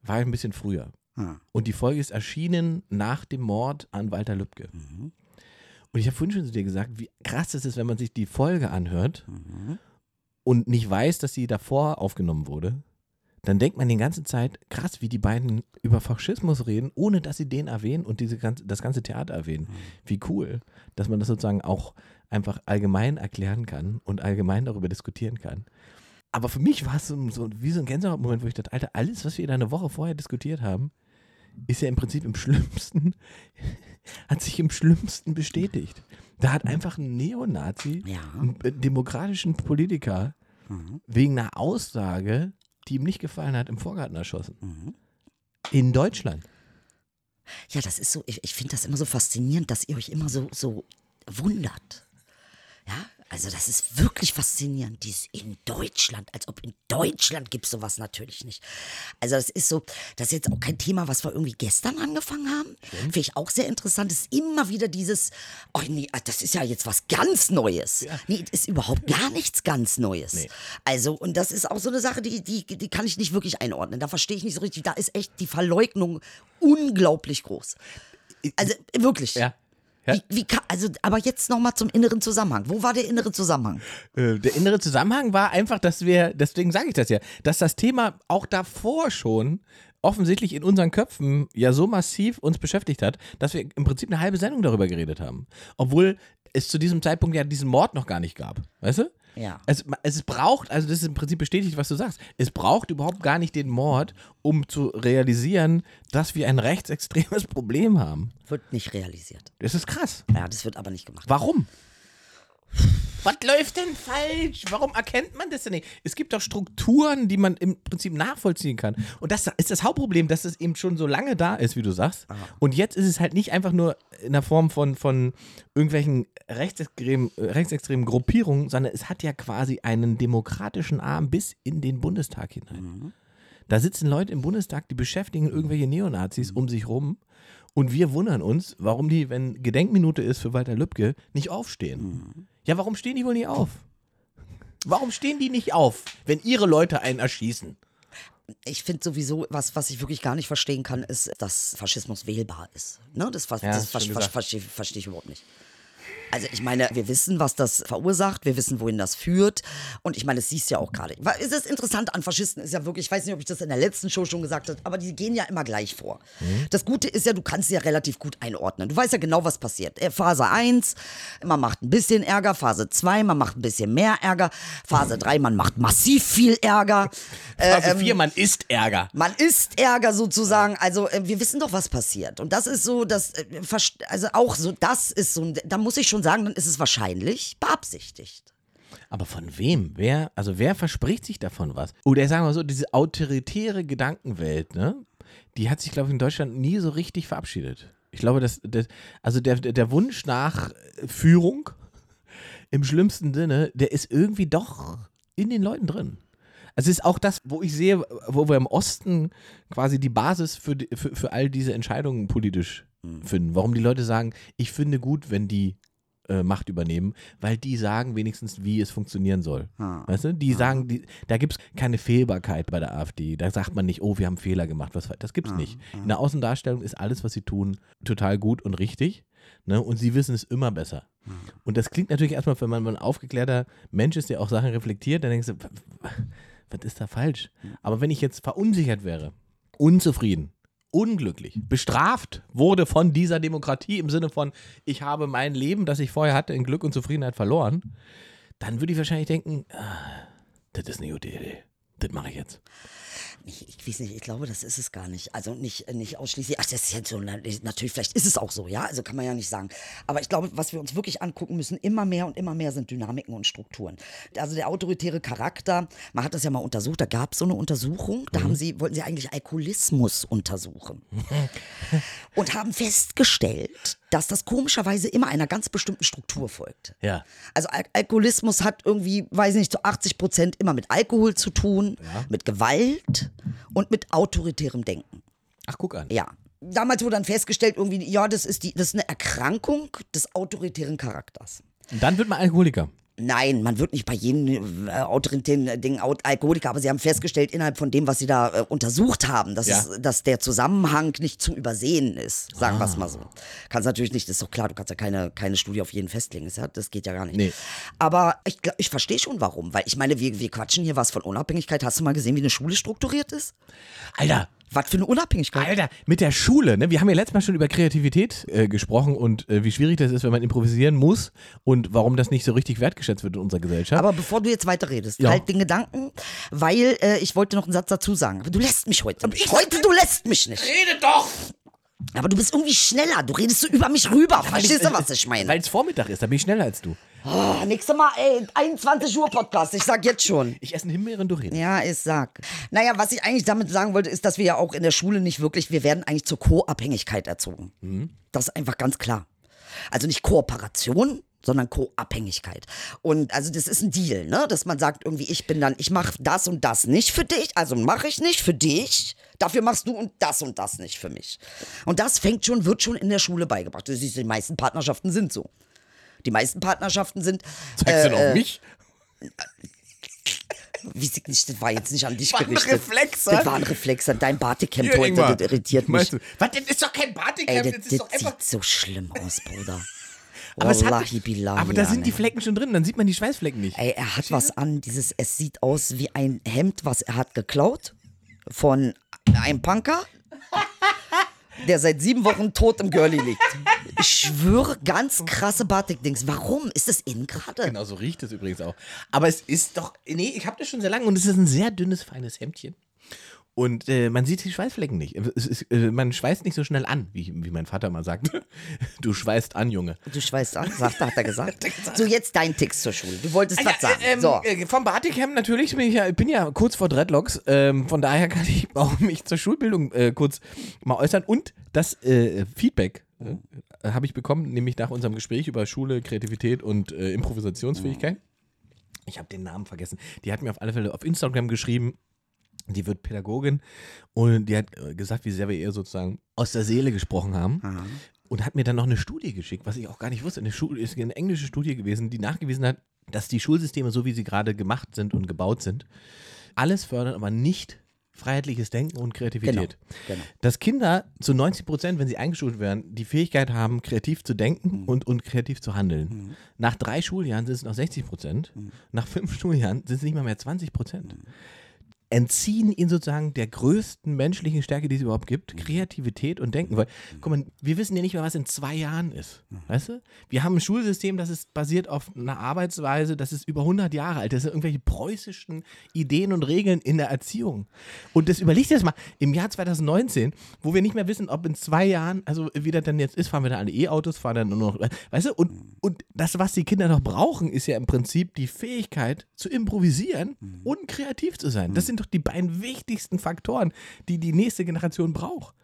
war ein bisschen früher. Ah. Und die Folge ist erschienen nach dem Mord an Walter Lübcke. Mhm. Und ich habe vorhin schon zu dir gesagt, wie krass es ist, wenn man sich die Folge anhört Mhm. und nicht weiß, dass sie davor aufgenommen wurde. Dann denkt man die ganze Zeit, krass, wie die beiden über Faschismus reden, ohne dass sie den erwähnen und diese ganze, das ganze Theater erwähnen. Wie cool, dass man das sozusagen auch einfach allgemein erklären kann und allgemein darüber diskutieren kann. Aber für mich war es so, so wie so ein Gänsehautmoment, wo ich dachte, Alter, alles, was wir da eine Woche vorher diskutiert haben, ist ja im Prinzip im Schlimmsten, <laughs> hat sich im Schlimmsten bestätigt. Da hat einfach ein Neonazi Ja. einen äh, demokratischen Politiker Mhm. wegen einer Aussage, die ihm nicht gefallen hat, im Vorgarten erschossen. Mhm. In Deutschland. Ja, das ist so, ich, ich finde das immer so faszinierend, dass ihr euch immer so, so wundert. Ja, also das ist wirklich faszinierend, dies in Deutschland, als ob in Deutschland gibt es sowas natürlich nicht. Also das ist so, das ist jetzt auch kein Thema, was wir irgendwie gestern angefangen haben. Finde ich auch sehr interessant, ist immer wieder dieses, oh nee, das ist ja jetzt was ganz Neues. Nee, das ist überhaupt gar nichts ganz Neues. Nee. Also, und das ist auch so eine Sache, die, die, die kann ich nicht wirklich einordnen. Da verstehe ich nicht so richtig. Da ist echt die Verleugnung unglaublich groß. Also wirklich. Ja. Ja. Wie, wie also, aber jetzt nochmal zum inneren Zusammenhang. Wo war der innere Zusammenhang? Äh, Der innere Zusammenhang war einfach, dass wir, deswegen sage ich das ja, dass das Thema auch davor schon offensichtlich in unseren Köpfen ja so massiv uns beschäftigt hat, dass wir im Prinzip eine halbe Sendung darüber geredet haben. Obwohl es zu diesem Zeitpunkt ja diesen Mord noch gar nicht gab. Weißt du? Ja. Es, es braucht, also das ist im Prinzip bestätigt, was du sagst. Es braucht überhaupt gar nicht den Mord, um zu realisieren, dass wir ein rechtsextremes <laughs> Problem haben. Wird nicht realisiert. Das ist krass. Ja, das wird aber nicht gemacht. Warum? Was läuft denn falsch? Warum erkennt man das denn nicht? Es gibt doch Strukturen, die man im Prinzip nachvollziehen kann. Und das ist das Hauptproblem, dass es eben schon so lange da ist, wie du sagst. Und jetzt ist es halt nicht einfach nur in der Form von, von irgendwelchen rechtsextremen, rechtsextremen Gruppierungen, sondern es hat ja quasi einen demokratischen Arm bis in den Bundestag hinein. Da sitzen Leute im Bundestag, die beschäftigen irgendwelche Neonazis um sich rum. Und wir wundern uns, warum die, wenn Gedenkminute ist für Walter Lübcke, nicht aufstehen. Ja, warum stehen die wohl nicht auf? Warum stehen die nicht auf, wenn ihre Leute einen erschießen? Ich finde sowieso, was, was ich wirklich gar nicht verstehen kann, ist, dass Faschismus wählbar ist. Ne? Das, Ja, das gesagt. verstehe versteh ich überhaupt nicht. Also ich meine, wir wissen, was das verursacht, wir wissen, wohin das führt. Und ich meine, es siehst du ja auch gerade. Es ist interessant an Faschisten, ist ja wirklich, ich weiß nicht, ob ich das in der letzten Show schon gesagt habe, aber die gehen ja immer gleich vor. Mhm. Das Gute ist ja, du kannst sie ja relativ gut einordnen. Du weißt ja genau, was passiert. Äh, Phase 1, man macht ein bisschen Ärger. Phase 2, man macht ein bisschen mehr Ärger. Phase <laughs> 3, man macht massiv viel Ärger. <laughs> Äh, Phase 4, man isst Ärger. Man ist Ärger sozusagen. Also äh, wir wissen doch, was passiert. Und das ist so, das, also auch so, das ist so, da muss ich schon sagen, dann ist es wahrscheinlich beabsichtigt. Aber von wem? Wer, also wer verspricht sich davon was? Oder sagen wir so, diese autoritäre Gedankenwelt, ne? Die hat sich, glaube ich, in Deutschland nie so richtig verabschiedet. Ich glaube, dass, dass also der, der Wunsch nach Führung im schlimmsten Sinne, der ist irgendwie doch in den Leuten drin. Also es ist auch das, wo ich sehe, wo wir im Osten quasi die Basis für, für, für all diese Entscheidungen politisch finden. Warum die Leute sagen, ich finde gut, wenn die äh, Macht übernehmen, weil die sagen wenigstens, wie es funktionieren soll. Weißt du? Die sagen, die, da gibt es keine Fehlbarkeit bei der AfD. Da sagt man nicht, oh, wir haben Fehler gemacht. Was, das gibt es nicht. In der Außendarstellung ist alles, was sie tun, total gut und richtig. Ne? Und sie wissen es immer besser. Und das klingt natürlich erstmal, wenn man ein aufgeklärter Mensch ist, der auch Sachen reflektiert, dann denkst du, was ist da falsch? Aber wenn ich jetzt verunsichert wäre, unzufrieden, unglücklich, bestraft wurde von dieser Demokratie im Sinne von, ich habe mein Leben, das ich vorher hatte, in Glück und Zufriedenheit verloren, dann würde ich wahrscheinlich denken, ah, das ist eine gute Idee. Das mache ich jetzt. Ich, ich weiß nicht, ich glaube, das ist es gar nicht. Also nicht, nicht ausschließlich. Ach, das ist jetzt so, na, natürlich, vielleicht ist es auch so, ja, also kann man ja nicht sagen. Aber ich glaube, was wir uns wirklich angucken müssen, immer mehr und immer mehr sind Dynamiken und Strukturen. Also der autoritäre Charakter, man hat das ja mal untersucht, da gab es so eine Untersuchung, da haben sie, wollten sie eigentlich Alkoholismus untersuchen. <laughs> und haben festgestellt, dass das komischerweise immer einer ganz bestimmten Struktur folgt. Ja. Also Al Alkoholismus hat irgendwie, weiß ich nicht, zu 80 Prozent immer mit Alkohol zu tun, mit Gewalt und mit autoritärem Denken. Ach, guck an. Ja. damals wurde dann festgestellt, irgendwie, ja, das ist, die, das ist eine Erkrankung des autoritären Charakters. Und dann wird man Alkoholiker. Nein, man wird nicht bei jedem äh, autoritären Ding Al- Alkoholiker, aber sie haben festgestellt, innerhalb von dem, was sie da äh, untersucht haben, dass, Ja. es, dass der Zusammenhang nicht zu übersehen ist. Sagen wir es mal so. Kannst natürlich nicht, das ist doch klar, du kannst ja keine, keine Studie auf jeden festlegen. Ist ja, das geht ja gar nicht. Nee. Aber ich, ich verstehe schon warum, weil ich meine, wir, wir quatschen hier was von Unabhängigkeit. Hast du mal gesehen, wie eine Schule strukturiert ist? Alter, Was für eine Unabhängigkeit? Alter, mit der Schule, ne? Wir haben ja letztes Mal schon über Kreativität äh, gesprochen und äh, wie schwierig das ist, wenn man improvisieren muss und warum das nicht so richtig wertgeschätzt wird in unserer Gesellschaft. Aber bevor du jetzt weiter redest, Ja. halt den Gedanken, weil äh, ich wollte noch einen Satz dazu sagen. Aber du lässt mich heute nicht. Heute, du lässt mich nicht. rede doch! Aber du bist irgendwie schneller. Du redest so über mich rüber. Verstehst du, was ich meine? Weil es Vormittag ist, da bin ich schneller als du. Oh, nächstes Mal, ey, 21 Uhr Podcast. Ich sag jetzt schon. Ich esse einen Himbeer und du redest. Ja, ich sag. Naja, was ich eigentlich damit sagen wollte, ist, dass wir ja auch in der Schule nicht wirklich, wir werden eigentlich zur Co-Abhängigkeit erzogen. Das ist einfach ganz klar. Also nicht Kooperation, sondern Co-Abhängigkeit. Und also das ist ein Deal, ne? Dass man sagt, irgendwie, ich bin dann, ich mache das und das nicht für dich, also mache ich nicht für dich. Dafür machst du und das und das nicht für mich. Und das fängt schon, wird schon in der Schule beigebracht. Du siehst, die meisten Partnerschaften sind so. Die meisten Partnerschaften sind. Zeigst du noch äh, mich? <laughs> Wie sie nicht, das war jetzt nicht an dich War ein gerichtet. Reflex, Das war ein Reflex an dein Bartecamp heute, das irritiert mich. Was, das ist doch kein Ey, Partycamp, das, das ist das doch einfach... sieht so schlimm aus, Bruder. Aber, es hat, billahi, aber da sind die. Flecken schon drin, dann sieht man die Schweißflecken nicht. Ey, er hat was an, dieses, es sieht aus wie ein Hemd, was er hat geklaut von einem Punker, <laughs> der seit sieben Wochen tot im Girlie liegt. Ich schwöre, ganz krasse Batik-Dings. Warum? Ist das in gerade? Genau, so riecht es übrigens auch. Aber es ist doch, nee, ich habe das schon sehr lange und es ist ein sehr dünnes, feines Hemdchen. Und äh, man sieht die Schweißflecken nicht. Es ist, äh, man schweißt nicht so schnell an, wie, wie mein Vater mal sagt. <laughs> Du schweißt an, Junge. Du schweißt an, sagt, <laughs> hat er gesagt. So, jetzt dein Text zur Schule. Du wolltest was sagen. ähm, so. äh, vom Barticamp natürlich bin ich ja, bin ja kurz vor Dreadlocks. Ähm, von daher kann ich auch mich zur Schulbildung äh, kurz mal äußern. Und das äh, Feedback äh, habe ich bekommen, nämlich nach unserem Gespräch über Schule, Kreativität und äh, Improvisationsfähigkeit. Ich habe den Namen vergessen. Die hat mir auf alle Fälle auf Instagram geschrieben. Die wird Pädagogin und die hat äh, gesagt, wie sehr wir ihr sozusagen aus der Seele gesprochen haben. Und hat mir dann noch eine Studie geschickt, was ich auch gar nicht wusste. Eine, Schule, ist eine englische Studie gewesen, die nachgewiesen hat, dass die Schulsysteme, so wie sie gerade gemacht sind und gebaut sind, alles fördern, aber nicht freiheitliches Denken und Kreativität. genau. Dass Kinder zu 90 Prozent, wenn sie eingeschult werden, die Fähigkeit haben, kreativ zu denken Mhm. und, und kreativ zu handeln. Nach drei Schuljahren sind es noch 60 Prozent. Mhm. Nach fünf Schuljahren sind es nicht mal mehr 20 Prozent entziehen ihnen sozusagen der größten menschlichen Stärke, die es überhaupt gibt, Kreativität und Denken. Weil, guck mal, wir wissen ja nicht mehr, was in zwei Jahren ist. Weißt du? Wir haben ein Schulsystem, das ist basiert auf einer Arbeitsweise, das ist über 100 Jahre alt. Das sind irgendwelche preußischen Ideen und Regeln in der Erziehung. Und das überleg dir das mal, im Jahr 2019, wo wir nicht mehr wissen, ob in zwei Jahren, also wie das dann jetzt ist, fahren wir dann alle E-Autos, fahren dann nur noch, weißt du? Und, und das, was die Kinder noch brauchen, ist ja im Prinzip die Fähigkeit zu improvisieren und kreativ zu sein. Das sind doch die beiden wichtigsten Faktoren, die die nächste Generation braucht.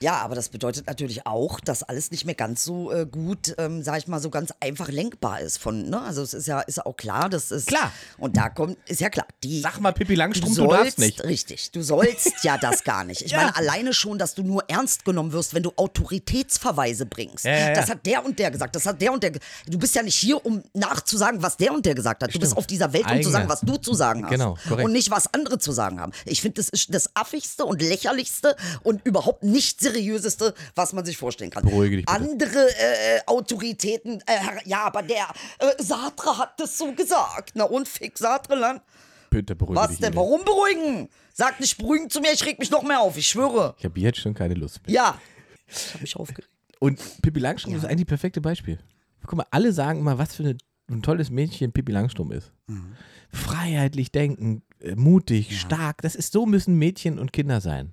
Ja, aber das bedeutet natürlich auch, dass alles nicht mehr ganz so äh, gut, ähm, sag ich mal, so ganz einfach lenkbar ist. Von, ne? Also es ist ja, ist ja auch klar, das ist. Klar. Und da kommt, ist ja klar, die. Sag mal, Pippi Langstrumpf, du du darfst sollst, nicht. Richtig, du sollst ja das gar nicht. Ich <laughs> Ja. meine, alleine schon, dass du nur ernst genommen wirst, wenn du Autoritätsverweise bringst. Ja, ja. Das hat der und der gesagt, das hat der und der. Du bist ja nicht hier, um nachzusagen, was der und der gesagt hat. Du bist Stimmt. auf dieser Welt, um zu Eigene. sagen, was du zu sagen hast. Genau, korrekt. Und nicht, was andere zu sagen haben. Ich finde, das ist das affigste und lächerlichste und überhaupt nicht seriöseste, was man sich vorstellen kann. Beruhige dich bitte. Andere äh, Autoritäten, äh, ja, aber der äh, Sartre hat das so gesagt. Na und fick Sartre, Bitte beruhige Was dich. denn? Edith. Warum beruhigen? Sag nicht beruhigen zu mir, ich reg mich noch mehr auf, ich schwöre. Ich habe jetzt schon keine Lust mehr. Ja. Ich hab mich aufgeregt. Und Pippi Langstrumpf ist eigentlich das perfekte Beispiel. Guck mal, alle sagen immer, was für eine, ein tolles Mädchen Pippi Langstrumpf ist. Freiheitlich denken, äh, mutig, stark. Das ist so müssen Mädchen und Kinder sein.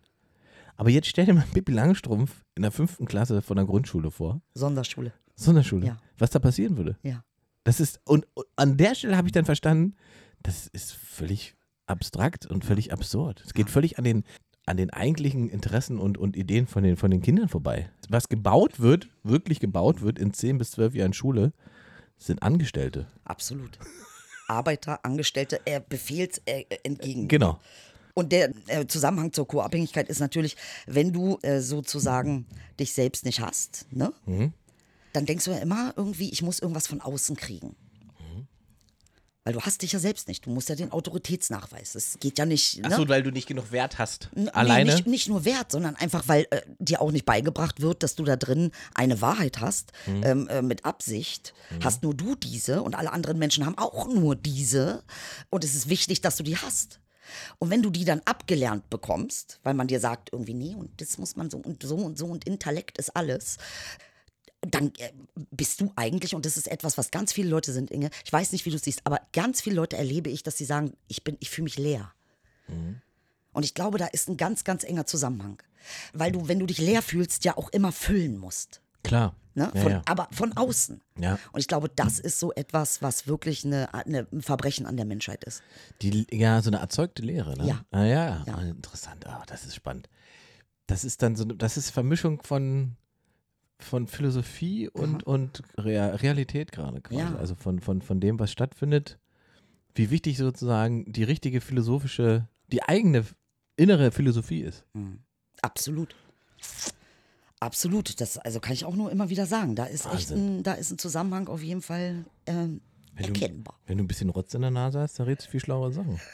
Aber jetzt stell dir mal Pippi Langstrumpf in der fünften Klasse von der Grundschule vor. Sonderschule. Sonderschule. Ja. Was da passieren würde. Ja. Das ist, und, und an der Stelle habe ich dann verstanden, das ist völlig abstrakt und völlig absurd. Es geht völlig an den, an den eigentlichen Interessen und, und Ideen von den, von den Kindern vorbei. Was gebaut wird, wirklich gebaut wird in 10 bis 12 Jahren Schule, sind Angestellte. Absolut. Arbeiter, Angestellte, äh, Befehls äh, entgegen. Genau. Und der äh, Zusammenhang zur Co-Abhängigkeit ist natürlich, wenn du äh, sozusagen dich selbst nicht hast, ne? dann denkst du ja immer irgendwie, ich muss irgendwas von außen kriegen. Weil du hast dich ja selbst nicht. Du musst ja den Autoritätsnachweis. Das geht ja nicht. Ne? Achso, weil du nicht genug Wert hast. N- Alleine. Nicht, nicht nur Wert, sondern einfach, weil äh, dir auch nicht beigebracht wird, dass du da drin eine Wahrheit hast, Mhm. ähm, äh, mit Absicht. Hast nur du diese und alle anderen Menschen haben auch nur diese. Und es ist wichtig, dass du die hast. Und wenn du die dann abgelernt bekommst, weil man dir sagt, irgendwie, nee, und das muss man so und so und so und Intellekt ist alles, dann äh, bist du eigentlich, und das ist etwas, was ganz viele Leute sind, Inge, ich weiß nicht, wie du es siehst, aber ganz viele Leute erlebe ich, dass sie sagen, ich bin, ich fühle mich leer. Und ich glaube, da ist ein ganz, ganz enger Zusammenhang. Weil du, wenn du dich leer fühlst, ja auch immer füllen musst. Klar. Ne? Ja, Von, ja. Aber von außen. Ja. Und ich glaube, das ist so etwas, was wirklich eine, eine, ein Verbrechen an der Menschheit ist. Die, ja, so eine erzeugte Lehre, ne? Ja. Ah, ja. Ja. Ah, interessant. Ah, das ist spannend. Das ist dann so, das ist Vermischung von, von Philosophie und, und Rea Realität gerade quasi. Ja. Also von, von, von dem, was stattfindet. Wie wichtig sozusagen die richtige philosophische, die eigene innere Philosophie ist. Absolut. Absolut. Das also kann ich auch nur immer wieder sagen. Da ist echt ein, da ist ein Zusammenhang auf jeden Fall ähm, Wenn du- erkennbar. Wenn du ein bisschen Rotz in der Nase hast, dann redest du viel schlauere Sachen. <laughs>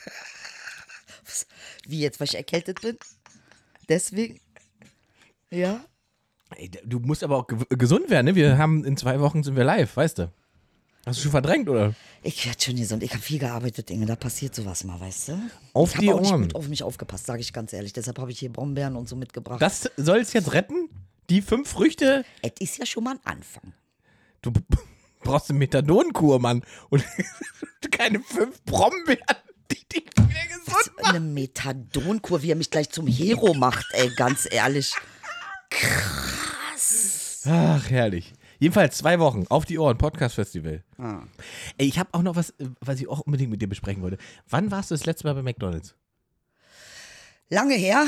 Wie jetzt, weil ich erkältet bin? Deswegen? Ja. Ey, du musst aber auch ge gesund werden, ne? Wir haben in zwei Wochen sind wir live, weißt du? Hast du schon verdrängt, oder? Ich werde schon gesund. Ich habe viel gearbeitet, Inge. Da passiert sowas mal, weißt du? Auf ich die habe auch nicht Ohren. gut auf mich aufgepasst, sage ich ganz ehrlich. Deshalb habe ich hier Brombeeren und so mitgebracht. Das soll es jetzt retten? Die fünf Früchte? Es ist ja schon mal ein Anfang. Du <laughs> brauchst eine Methadonkur, Mann. Und <laughs> keine fünf Brombeeren, die dich wieder gesund Was eine Methadonkur, wie er mich gleich zum Hero macht, ey, ganz ehrlich. Ach, herrlich. Jedenfalls zwei Wochen auf die Ohren, Podcast-Festival. Ah. Ey, ich habe auch noch was, äh, was ich auch unbedingt mit dir besprechen wollte. Wann warst du das letzte Mal bei McDonalds? Lange her,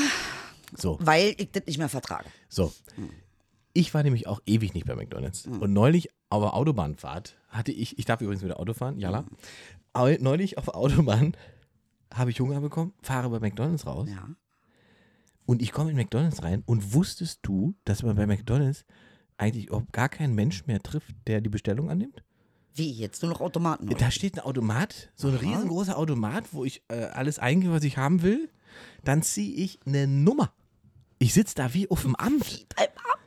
So, weil ich das nicht mehr vertrage. so. Ich war nämlich auch ewig nicht bei McDonalds. Und neulich auf der Autobahnfahrt hatte ich, ich darf übrigens wieder Auto fahren, jalla. Aber Neulich auf der Autobahn habe ich Hunger bekommen, fahre bei McDonalds raus. Ja. Und ich komme in McDonalds rein und wusstest du, dass man bei McDonalds eigentlich überhaupt gar keinen Mensch mehr trifft, der die Bestellung annimmt? Wie jetzt? Nur noch Automaten. oder? Da steht ein Automat, so ein riesengroßer Automat, wo ich äh, alles eingebe, was ich haben will. Dann ziehe ich eine Nummer. Ich sitze da wie auf dem Amt.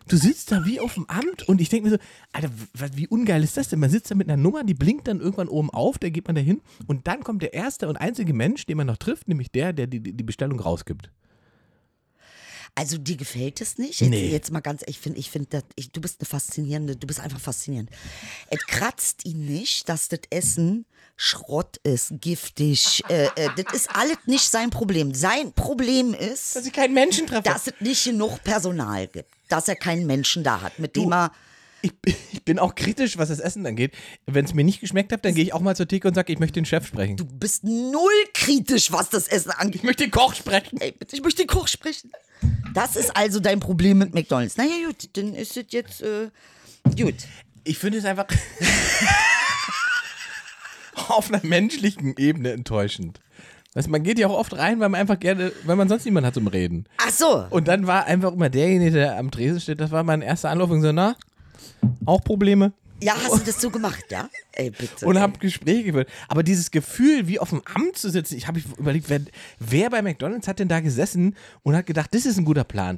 Du sitzt da wie auf dem Amt und ich denke mir so, Alter, wie ungeil ist das denn? Man sitzt da mit einer Nummer, die blinkt dann irgendwann oben auf, da geht man da hin und dann kommt der erste und einzige Mensch, den man noch trifft, nämlich der, der die die Bestellung rausgibt. Also dir gefällt es nicht? Jetzt, Nee. jetzt mal ganz, ich finde, ich finde, du bist eine faszinierende, du bist einfach faszinierend. Es kratzt ihn nicht, dass das Essen Schrott ist, giftig. Äh, äh, das ist alles nicht sein Problem. Sein Problem ist, Dass ich keinen Menschen treffe. dass es nicht genug Personal gibt, dass er keinen Menschen da hat, mit dem er ich, ich bin auch kritisch, was das Essen angeht. Wenn es mir nicht geschmeckt hat, dann gehe ich auch mal zur Theke und sage, ich möchte den Chef sprechen. Du bist null kritisch, was das Essen angeht. ich möchte den Koch sprechen. Ey, bitte, ich möchte den Koch sprechen. Das ist also dein Problem mit McDonalds. Naja, gut, dann ist es jetzt äh, gut. Ich finde es einfach <laughs> auf einer menschlichen Ebene enttäuschend. Du, man geht ja auch oft rein, weil man einfach gerne, weil man sonst niemanden hat zum Reden. Ach so. Und dann war einfach immer derjenige, der am Tresen steht, das war mein erster Anlauf und so, na, auch Probleme? Ja, hast du das so gemacht, ja? Ey, bitte. Und ey. habe Gespräche geführt. Aber dieses Gefühl, wie auf dem Amt zu sitzen, ich habe überlegt, wer, wer bei McDonalds hat denn da gesessen und hat gedacht, das ist ein guter Plan.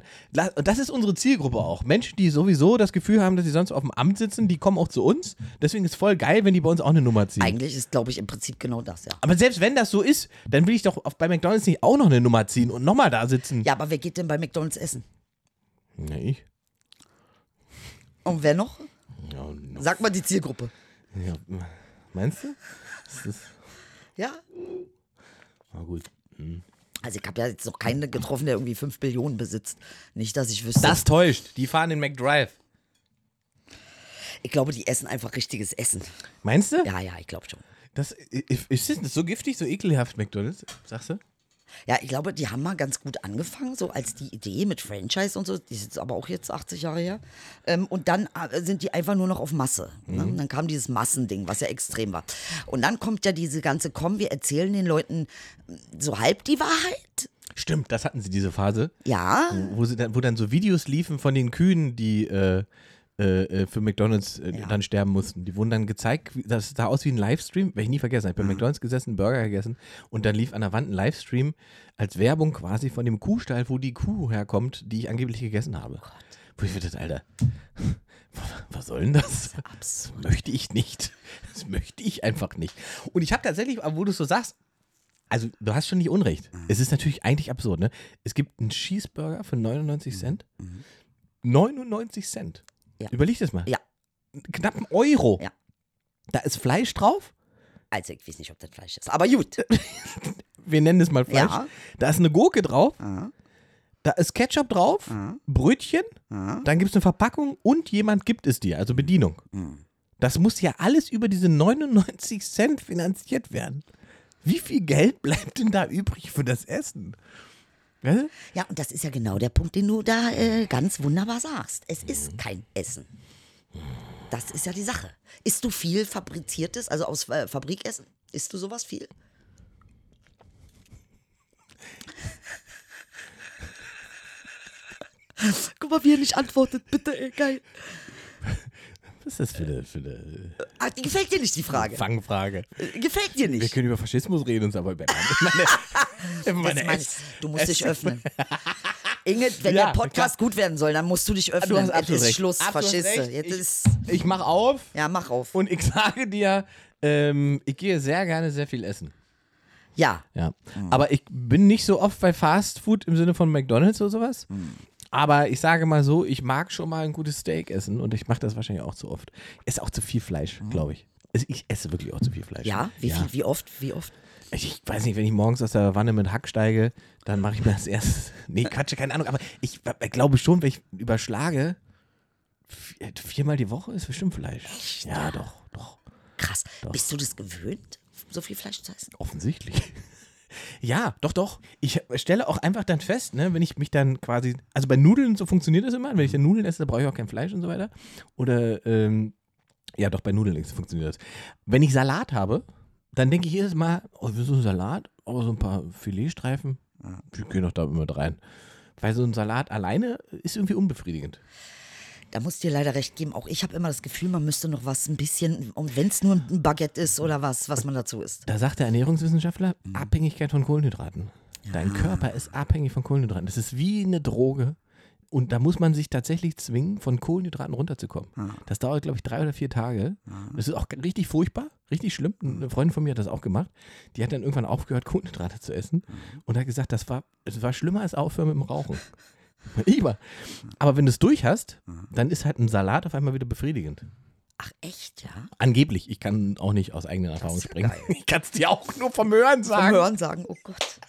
Und das ist unsere Zielgruppe auch. Menschen, die sowieso das Gefühl haben, dass sie sonst auf dem Amt sitzen, die kommen auch zu uns. Deswegen ist voll geil, wenn die bei uns auch eine Nummer ziehen. Eigentlich ist, glaube ich, im Prinzip genau das, ja. Aber selbst wenn das so ist, dann will ich doch bei McDonalds nicht auch noch eine Nummer ziehen und nochmal da sitzen. Ja, aber wer geht denn bei McDonalds essen? Nee, ich. Und wer noch? Ja, no. Sag mal die Zielgruppe. ja, meinst du? Das ist, Ja? na gut. Also ich habe ja jetzt noch keinen getroffen, der irgendwie 5 Billionen besitzt. Nicht, dass ich wüsste. Das täuscht. Die fahren in McDrive. Ich glaube, die essen einfach richtiges Essen. Meinst du? Ja, ja, ich glaube schon. Das, ist das so giftig, so ekelhaft, McDonalds? Sagst du? Ja, ich glaube, die haben mal ganz gut angefangen, so als die Idee mit Franchise und so. Die ist jetzt aber auch jetzt 80 Jahre her. Ähm, und dann äh, sind die einfach nur noch auf Masse. Ne? Und dann kam dieses Massending, was ja extrem war. Und dann kommt ja diese ganze, komm, wir erzählen den Leuten so halb die Wahrheit. Stimmt, das hatten sie, diese Phase, Ja, wo, wo, sie dann, wo dann so Videos liefen von den Kühen, die äh, äh, äh, für McDonalds äh, Ja. dann sterben mussten. Die wurden dann gezeigt, das sah aus wie ein Livestream, werde ich nie vergessen. Ich bin bei McDonalds gesessen, einen Burger gegessen und dann lief an der Wand ein Livestream als Werbung quasi von dem Kuhstall, wo die Kuh herkommt, die ich angeblich gegessen habe. Wo ich dachte, Alter, <laughs> was soll denn das? Das möchte ich nicht. Das möchte ich einfach nicht. Und ich habe tatsächlich, wo du es so sagst, also du hast schon nicht Unrecht. Mhm. Es ist natürlich eigentlich absurd, ne? Es gibt einen Cheeseburger für 99 Mhm. Cent. 99 Cent. Ja. Überleg das mal. Ja. Knapp ein Euro. Ja. Da ist Fleisch drauf. also ich weiß nicht, ob das Fleisch ist, aber gut. <laughs> Wir nennen es mal Fleisch. Ja. Da ist eine Gurke drauf. Ah, Da ist Ketchup drauf. ah, Brötchen. ah. Dann gibt es eine Verpackung und jemand gibt es dir, also Bedienung. Mhm. Das muss ja alles über diese 99 Cent finanziert werden. Wie viel Geld bleibt denn da übrig für das Essen? Ja, und das ist ja genau der Punkt, den du da äh, ganz wunderbar sagst. Es Mhm. ist kein Essen. Das ist ja die Sache. Isst du viel fabriziertes, also aus äh, Fabrikessen? Isst du sowas viel? Guck mal, wie er nicht antwortet, bitte, ey, geil. Was ist das für eine, für eine Ah, die gefällt dir nicht, die Frage. Fangfrage? Äh, Gefällt dir Wir nicht. können über Faschismus reden, uns aber über <laughs> meine, meine meine Du musst dich öffnen. <laughs> Inge, wenn Ja, der Podcast gut werden soll, dann musst du dich öffnen. Du Jetzt ist recht. Schluss, recht. Jetzt Ich- ist, Ich mach auf ja, mach auf. und ich sage dir, ähm, ich gehe sehr gerne sehr viel essen. Ja, Ja. Aber ich bin nicht so oft bei Fast Food im Sinne von McDonalds oder sowas. Aber ich sage mal so, ich mag schon mal ein gutes Steak essen und ich mache das wahrscheinlich auch zu oft. Esse auch zu viel Fleisch, glaube ich. Also ich esse wirklich auch zu viel Fleisch. ja, wie, Viel, wie oft, wie oft? Ich, weiß nicht, wenn ich morgens aus der Wanne mit Hack steige, dann mache ich mir das erst. <laughs> Nee, Quatsch, keine Ahnung. Aber ich, ich glaube schon, wenn ich überschlage, vier, viermal die Woche ist bestimmt Fleisch. Ja, doch, doch. Krass. Bist du das gewöhnt, so viel Fleisch zu essen? Offensichtlich. Ja, doch, doch. Ich stelle auch einfach dann fest, ne, wenn ich mich dann quasi, also bei Nudeln, so funktioniert das immer, wenn ich dann Nudeln esse, da brauche ich auch kein Fleisch und so weiter. Oder, ähm, ja, doch, bei Nudeln funktioniert das. Wenn ich Salat habe, dann denke ich jedes Mal, oh, so ein Salat, oh, so ein paar Filetstreifen, die gehen doch da immer rein. Weil so ein Salat alleine ist irgendwie unbefriedigend. Da muss ich dir leider recht geben. Auch ich habe immer das Gefühl, man müsste noch was ein bisschen, und wenn es nur ein Baguette ist oder was, was man dazu isst. Da sagt der Ernährungswissenschaftler, Abhängigkeit von Kohlenhydraten. Dein Körper ist abhängig von Kohlenhydraten. Das ist wie eine Droge. Und da muss man sich tatsächlich zwingen, von Kohlenhydraten runterzukommen. Das dauert, glaube ich, drei oder vier Tage. Das ist auch richtig furchtbar, richtig schlimm. Eine Freundin von mir hat das auch gemacht. Die hat dann irgendwann aufgehört, <laughs> Kohlenhydrate zu essen und hat gesagt, das war, das war schlimmer als aufhören mit dem Rauchen. <laughs> Immer. Aber wenn du es durch hast, dann ist halt ein Salat auf einmal wieder befriedigend. Ach, echt, ja? Angeblich, ich kann auch nicht aus eigener Erfahrung sprechen. geil. <laughs> Ich kann es dir auch nur vom Hören Vom sagen. Hören sagen, oh Gott.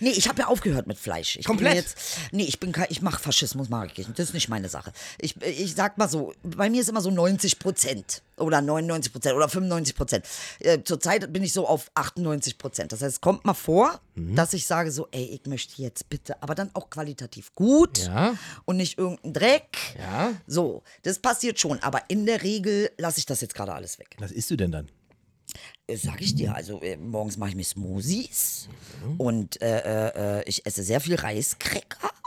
Nee, ich habe ja aufgehört mit Fleisch. Ich Komplett? Jetzt, nee, ich bin ich mache Faschismus, mag ich nicht. Das ist nicht meine Sache. Ich, ich sag mal so, bei mir ist immer so 90 Prozent oder 99 Prozent oder 95 Prozent. Äh, zurzeit bin ich so auf 98 Prozent. Das heißt, es kommt mal vor, Mhm. dass ich sage so, ey, ich möchte jetzt bitte, aber dann auch qualitativ gut Ja. und nicht irgendein Dreck. Ja. So, das passiert schon, aber in der Regel lasse ich das jetzt gerade alles weg. Was isst du denn dann? Äh, Sag ich dir, also äh, morgens mache ich mir Smoothies Mhm. und äh, äh, ich esse sehr viel Reiskräcker. <laughs>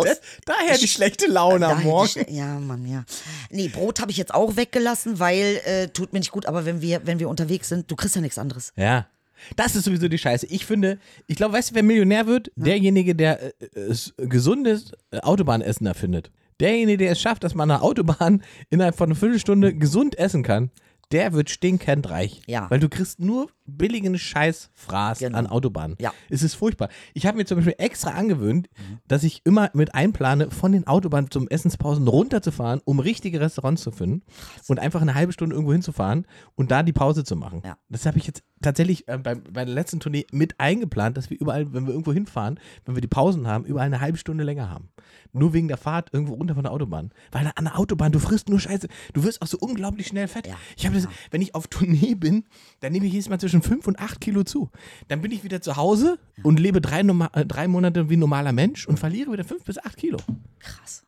Das, daher die schlechte Laune am die Morgen. Schle- Ja, Mann, ja. Nee, Brot habe ich jetzt auch weggelassen, weil äh, tut mir nicht gut, aber wenn wir, wenn wir unterwegs sind, du kriegst ja nichts anderes. Ja. Das ist sowieso die Scheiße. Ich finde, ich glaube, weißt du, wer Millionär wird? Derjenige, der äh, äh, gesundes äh, Autobahnessen erfindet. Derjenige, der es schafft, dass man eine Autobahn innerhalb von einer Viertelstunde gesund essen kann, der wird stinkend reich. Ja. Weil du kriegst nur billigen Scheißfraß Genau. an Autobahnen. Ja. Es ist furchtbar. Ich habe mir zum Beispiel extra angewöhnt, dass ich immer mit einplane, von den Autobahnen zum Essenspausen runterzufahren, um richtige Restaurants zu finden und einfach eine halbe Stunde irgendwo hinzufahren und da die Pause zu machen. Ja. Das habe ich jetzt tatsächlich äh, bei, bei der letzten Tournee mit eingeplant, dass wir überall, wenn wir irgendwo hinfahren, wenn wir die Pausen haben, überall eine halbe Stunde länger haben. Nur wegen der Fahrt irgendwo runter von der Autobahn. Weil an der Autobahn, du frisst nur Scheiße. Du wirst auch so unglaublich schnell fett. Ja. Ich habe das, wenn ich auf Tournee bin, dann nehme ich jedes Mal zwischen 5 und 8 Kilo zu. Dann bin ich wieder zu Hause und lebe drei, Norma- äh, drei Monate wie ein normaler Mensch und verliere wieder 5 bis 8 Kilo. Krass.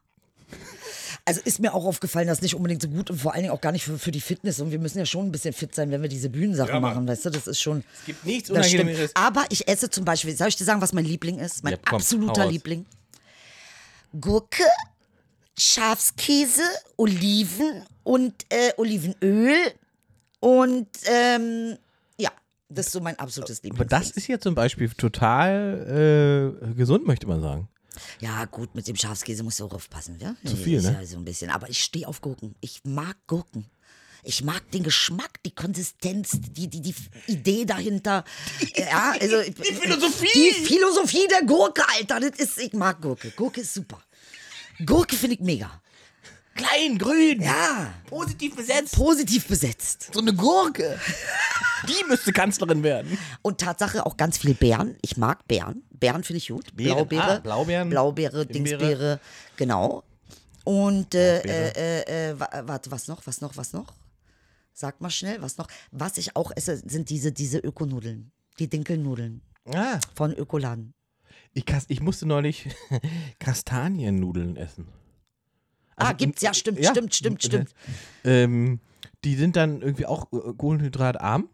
Also ist mir auch aufgefallen, dass nicht unbedingt so gut und vor allen Dingen auch gar nicht für, für die Fitness. Und wir müssen ja schon ein bisschen fit sein, wenn wir diese Bühnensachen Ja, machen, weißt du? Das ist schon. Es gibt nichts Das stimmt. Unangenehmeres. Aber ich esse zum Beispiel, soll ich dir sagen, was mein Liebling ist? Mein Ja, komm, absoluter. Liebling. Gurke, Schafskäse, Oliven und äh, Olivenöl. Und ähm, ja, das ist so mein absolutes Liebling. Aber das ist ja zum Beispiel total äh, gesund, möchte man sagen. Ja, gut, mit dem Schafskäse musst du auch aufpassen, ja? Zu viel, ne? Ja, so ein bisschen. Aber ich stehe auf Gurken. Ich mag Gurken. Ich mag den Geschmack, die Konsistenz, die, die, die Idee dahinter. Ja, also, <laughs> die Philosophie. Die Philosophie der Gurke, Alter. Das ist, ich mag Gurke. Gurke ist super. Gurke finde ich mega. Klein, grün, Ja, positiv besetzt. positiv besetzt. So eine Gurke. <laughs> Die müsste Kanzlerin werden. Und Tatsache auch ganz viel Beeren. Ich mag Beeren. Beeren finde ich gut. Beeren, Blaubeere. ah, Blaubeeren. Blaubeere, Himbeere. Dingsbeere. Genau. Und äh, äh, äh, äh, wa- warte, was noch? Was noch? Was noch? Sag mal schnell, was noch? Was ich auch esse, sind diese, diese Ökonudeln. Die Dinkelnudeln Ah, von Ökoladen. ich, ich musste neulich <laughs> Kastaniennudeln essen. Ah, Also, gibt's, ja, stimmt, ja. stimmt, stimmt, stimmt. Ähm, die sind dann irgendwie auch äh, kohlenhydratarm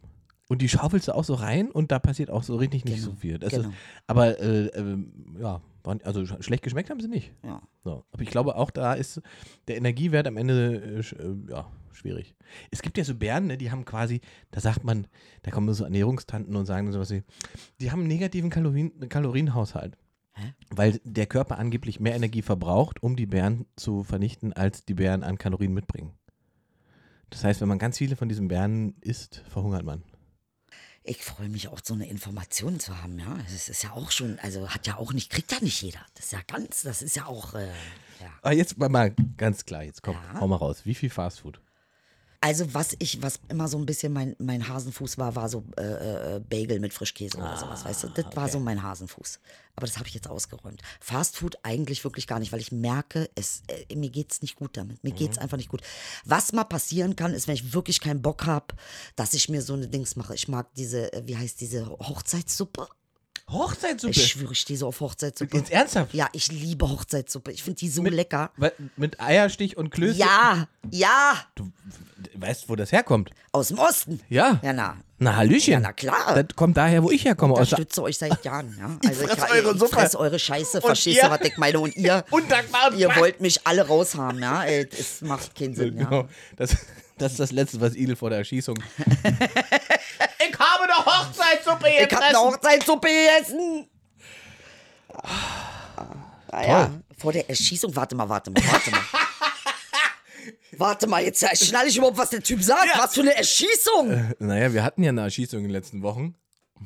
und die schaufelst du auch so rein und da passiert auch so richtig nicht Genau, so viel. Das genau. ist, aber äh, ähm, ja, also sch- schlecht geschmeckt haben sie nicht. Ja. So. Aber ich glaube auch da ist der Energiewert am Ende äh, äh, ja, schwierig. Es gibt ja so Bären, ne, die haben quasi, da sagt man, da kommen so Ernährungstanten und sagen sowas wie, die haben einen negativen Kalorien, Kalorienhaushalt. Weil der Körper angeblich mehr Energie verbraucht, um die Bären zu vernichten, als die Bären an Kalorien mitbringen. Das heißt, wenn man ganz viele von diesen Bären isst, verhungert man. Ich freue mich auch, so eine Information zu haben, ja. Das ist ja auch schon, also hat ja auch nicht, kriegt ja nicht jeder. Das ist ja ganz, das ist ja auch, äh, ja. Aber jetzt mal, mal ganz klar, jetzt komm, Ja. hau mal raus. Wie viel Fastfood? Also was ich, was immer so ein bisschen mein, mein Hasenfuß war, war so äh, äh, Bagel mit Frischkäse oder sowas, weißt du? Das war so mein Hasenfuß. Aber das habe ich jetzt ausgeräumt. Fastfood eigentlich wirklich gar nicht, weil ich merke, es, äh, mir geht's nicht gut damit. Mir geht's einfach nicht gut. Was mal passieren kann, ist, wenn ich wirklich keinen Bock habe, dass ich mir so eine Dings mache. Ich mag diese, äh, wie heißt diese Hochzeitssuppe? Hochzeitssuppe? Ich schwöre, ich stehe so auf Hochzeitssuppe. Jetzt ernsthaft? Ja, ich liebe Hochzeitssuppe. Ich finde die so Mit- lecker. Mit Eierstich und Klöße? Ja, ja, Du weißt, wo das herkommt? aus dem Osten. Ja. Ja, na. Na, Hallöchen. Ja, na klar. Das kommt daher, wo ich herkomme. Der unterstütze euch seit Jahren. Ja? <laughs> Also ich, fress ich, eure ich Suppe. fress eure Scheiße, verstehst du, was ich meine? Und ihr, <laughs> Undankbaren ihr wollt mich alle raushaben, ja? Es macht keinen Sinn, ja? Genau. Das, das ist das Letzte, was Idel vor der Erschießung. <laughs> ich habe eine Hochzeitssuppe Ich hab eine Hochzeitssuppe gegessen. Ah, ja. Vor der Erschießung, warte mal, warte mal, warte mal. <laughs> warte mal, jetzt schnalle ich überhaupt, was der Typ sagt. Was für eine Erschießung. Naja, wir hatten ja eine Erschießung in den letzten Wochen.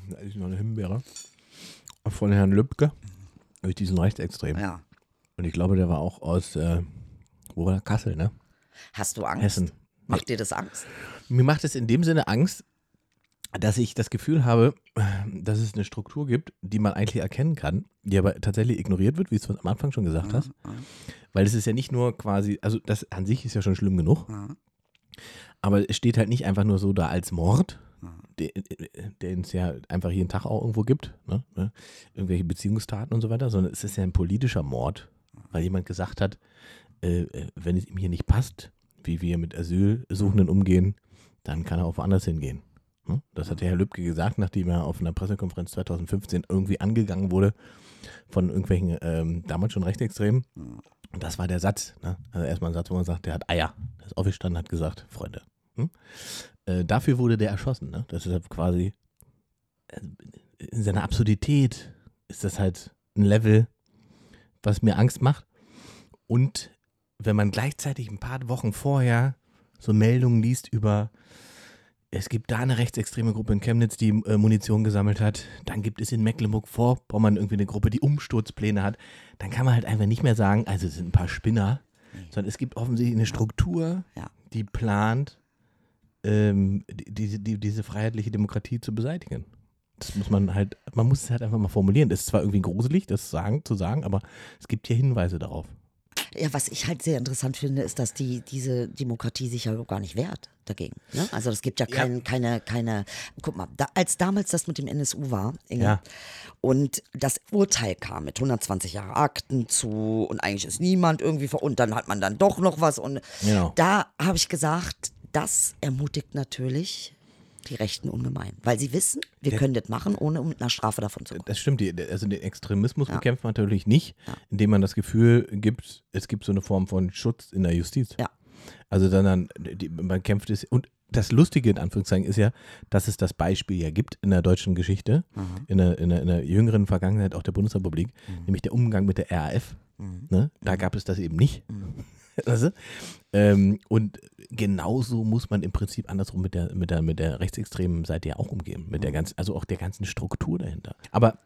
Da ist noch eine Himbeere. Von Herrn Lübcke. Durch diesen Rechtsextrem. Ja. Und ich glaube, der war auch aus, äh, wo war der? Kassel, ne? Hast du Angst? Hessen. Macht dir das Angst? Mir macht es in dem Sinne Angst, dass ich das Gefühl habe, dass es eine Struktur gibt, die man eigentlich erkennen kann, die aber tatsächlich ignoriert wird, wie du es am Anfang schon gesagt hast. Weil es ist ja nicht nur quasi, also das an sich ist ja schon schlimm genug, aber es steht halt nicht einfach nur so da als Mord, den den es ja einfach jeden Tag auch irgendwo gibt, ne? ne? irgendwelche Beziehungstaten und so weiter, sondern es ist ja ein politischer Mord, weil jemand gesagt hat, äh, äh, wenn es ihm hier nicht passt, wie wir mit Asylsuchenden umgehen, dann kann er auch woanders hingehen. Ne? Das hat der Herr Lübcke gesagt, nachdem er auf einer Pressekonferenz 2015 irgendwie angegangen wurde von irgendwelchen ähm, damals schon Rechtsextremen. Und das war der Satz. Ne? Also erstmal ein Satz, wo man sagt, der hat Eier. Der ist aufgestanden hat gesagt, Freunde. Hm? Äh, dafür wurde der erschossen. Ne? Das ist halt quasi äh, in seiner Absurdität ist das halt ein Level, was mir Angst macht. Und wenn man gleichzeitig ein paar Wochen vorher so Meldungen liest über, es gibt da eine rechtsextreme Gruppe in Chemnitz, die äh, Munition gesammelt hat, dann gibt es in Mecklenburg-Vorpommern irgendwie eine Gruppe, die Umsturzpläne hat, dann kann man halt einfach nicht mehr sagen, also es sind ein paar Spinner, sondern es gibt offensichtlich eine Struktur, Ja. die plant, ähm, die, die, diese freiheitliche Demokratie zu beseitigen. Das muss man halt, man muss es halt einfach mal formulieren. Das ist zwar irgendwie gruselig, das sagen, zu sagen, aber es gibt hier Hinweise darauf. Ja, was ich halt sehr interessant finde, ist, dass die, diese Demokratie sich ja gar nicht wehrt dagegen. Ne? Also es gibt ja, kein, ja. keine, keine, guck mal, da, als damals das mit dem NSU war, Inge, ja. und das Urteil kam mit 120 Jahre Akten zu und eigentlich ist niemand irgendwie vor, und dann hat man dann doch noch was und genau. da habe ich gesagt, das ermutigt natürlich die Rechten ungemein. Weil sie wissen, wir können das machen, ohne mit einer Strafe davon zu kommen. Das stimmt. Also den Extremismus ja. bekämpft man natürlich nicht, ja. indem man das Gefühl gibt, es gibt so eine Form von Schutz in der Justiz. Ja. Also die, man kämpft es. Und das Lustige in Anführungszeichen ist ja, dass es das Beispiel ja gibt in der deutschen Geschichte, mhm. in, der, in, der, in, der, jüngeren Vergangenheit auch der Bundesrepublik, mhm. nämlich der Umgang mit der RAF. Mhm. Ne? Da mhm. gab es das eben nicht. <laughs> Mhm. ähm, und genauso muss man im Prinzip andersrum mit der, mit der, mit der rechtsextremen Seite ja auch umgehen. Mit der ganzen, also auch der ganzen Struktur dahinter. Aber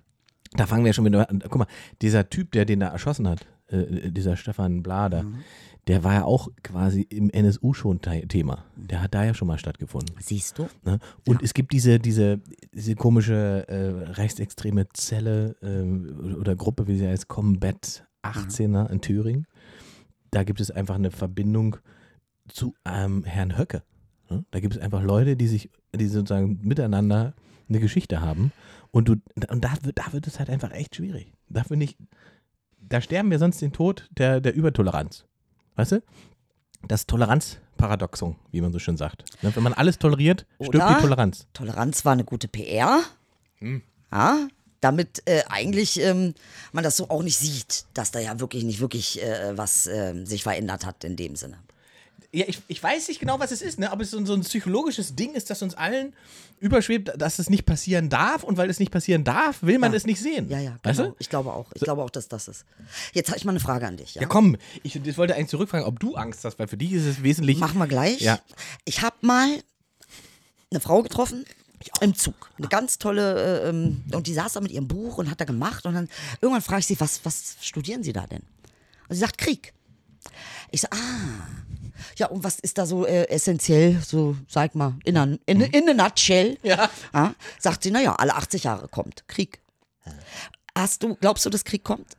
da fangen wir schon wieder an. Guck mal, dieser Typ, der den da erschossen hat, äh, dieser Stefan Blader, mhm. der war ja auch quasi im NSU schon Thema. Der hat da ja schon mal stattgefunden. Siehst du? Ne? Und ja. es gibt diese, diese, diese komische äh, rechtsextreme Zelle äh, oder Gruppe, wie sie heißt, Combat 18er mhm. in Thüringen da gibt es einfach eine Verbindung zu ähm, Herrn Höcke. Ne? Da gibt es einfach Leute, die sich, die sozusagen miteinander eine Geschichte haben. Und, du, und da, wird, da wird es halt einfach echt schwierig. Da finde ich, da sterben wir sonst den Tod der, der Übertoleranz. Weißt du? Das Toleranzparadoxon, wie man so schön sagt. Ne? Wenn man alles toleriert, stirbt Oder die Toleranz. Toleranz war eine gute PR. Hm. Ja, damit äh, eigentlich ähm, man das so auch nicht sieht, dass da ja wirklich nicht wirklich äh, was äh, sich verändert hat in dem Sinne. Ja, ich, ich weiß nicht genau, was es ist, ne? aber es so, so ein psychologisches Ding ist, das uns allen überschwebt, dass es nicht passieren darf und weil es nicht passieren darf, will man ja. es nicht sehen. Ja, ja, genau. Weißt du? Ich glaube auch. Ich so. glaube auch, dass das ist. Jetzt habe ich mal eine Frage an dich. Ja, ja komm, ich, ich, wollte eigentlich zurückfragen, ob du Angst hast, weil für dich ist es wesentlich. Machen wir gleich. Ja. Ich habe mal eine Frau getroffen, im Zug. Eine ganz tolle, äh, ähm, und die saß da mit ihrem Buch und hat da gemacht. Und dann irgendwann frage ich sie, was, was studieren Sie da denn? Und sie sagt, Krieg. Ich so, ah. Ja, und was ist da so äh, essentiell, so, sag mal, in a, in, in a nutshell? Ja. ja. Sagt sie, naja, alle 80 Jahre kommt Krieg. Hast du, glaubst du, dass Krieg kommt?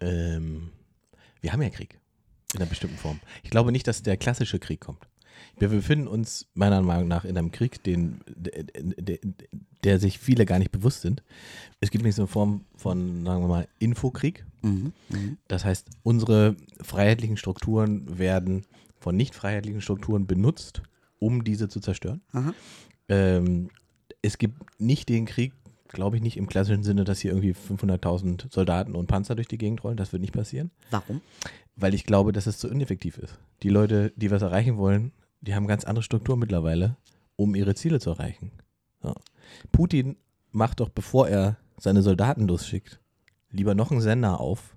Ähm, wir haben ja Krieg. In einer bestimmten Form. Ich glaube nicht, dass der klassische Krieg kommt. Wir befinden uns meiner Meinung nach in einem Krieg, den, der, der, der sich viele gar nicht bewusst sind. Es gibt nämlich so eine Form von, sagen wir mal, Infokrieg. Mhm, mh. Das heißt, unsere freiheitlichen Strukturen werden von nicht freiheitlichen Strukturen benutzt, um diese zu zerstören. Ähm, es gibt nicht den Krieg, glaube ich nicht im klassischen Sinne, dass hier irgendwie 500.000 Soldaten und Panzer durch die Gegend rollen. Das wird nicht passieren. Warum? Weil ich glaube, dass es zu ineffektiv ist. Die Leute, die was erreichen wollen, die haben ganz andere Strukturen mittlerweile, um ihre Ziele zu erreichen. Ja. Putin macht doch, bevor er seine Soldaten losschickt, lieber noch einen Sender auf,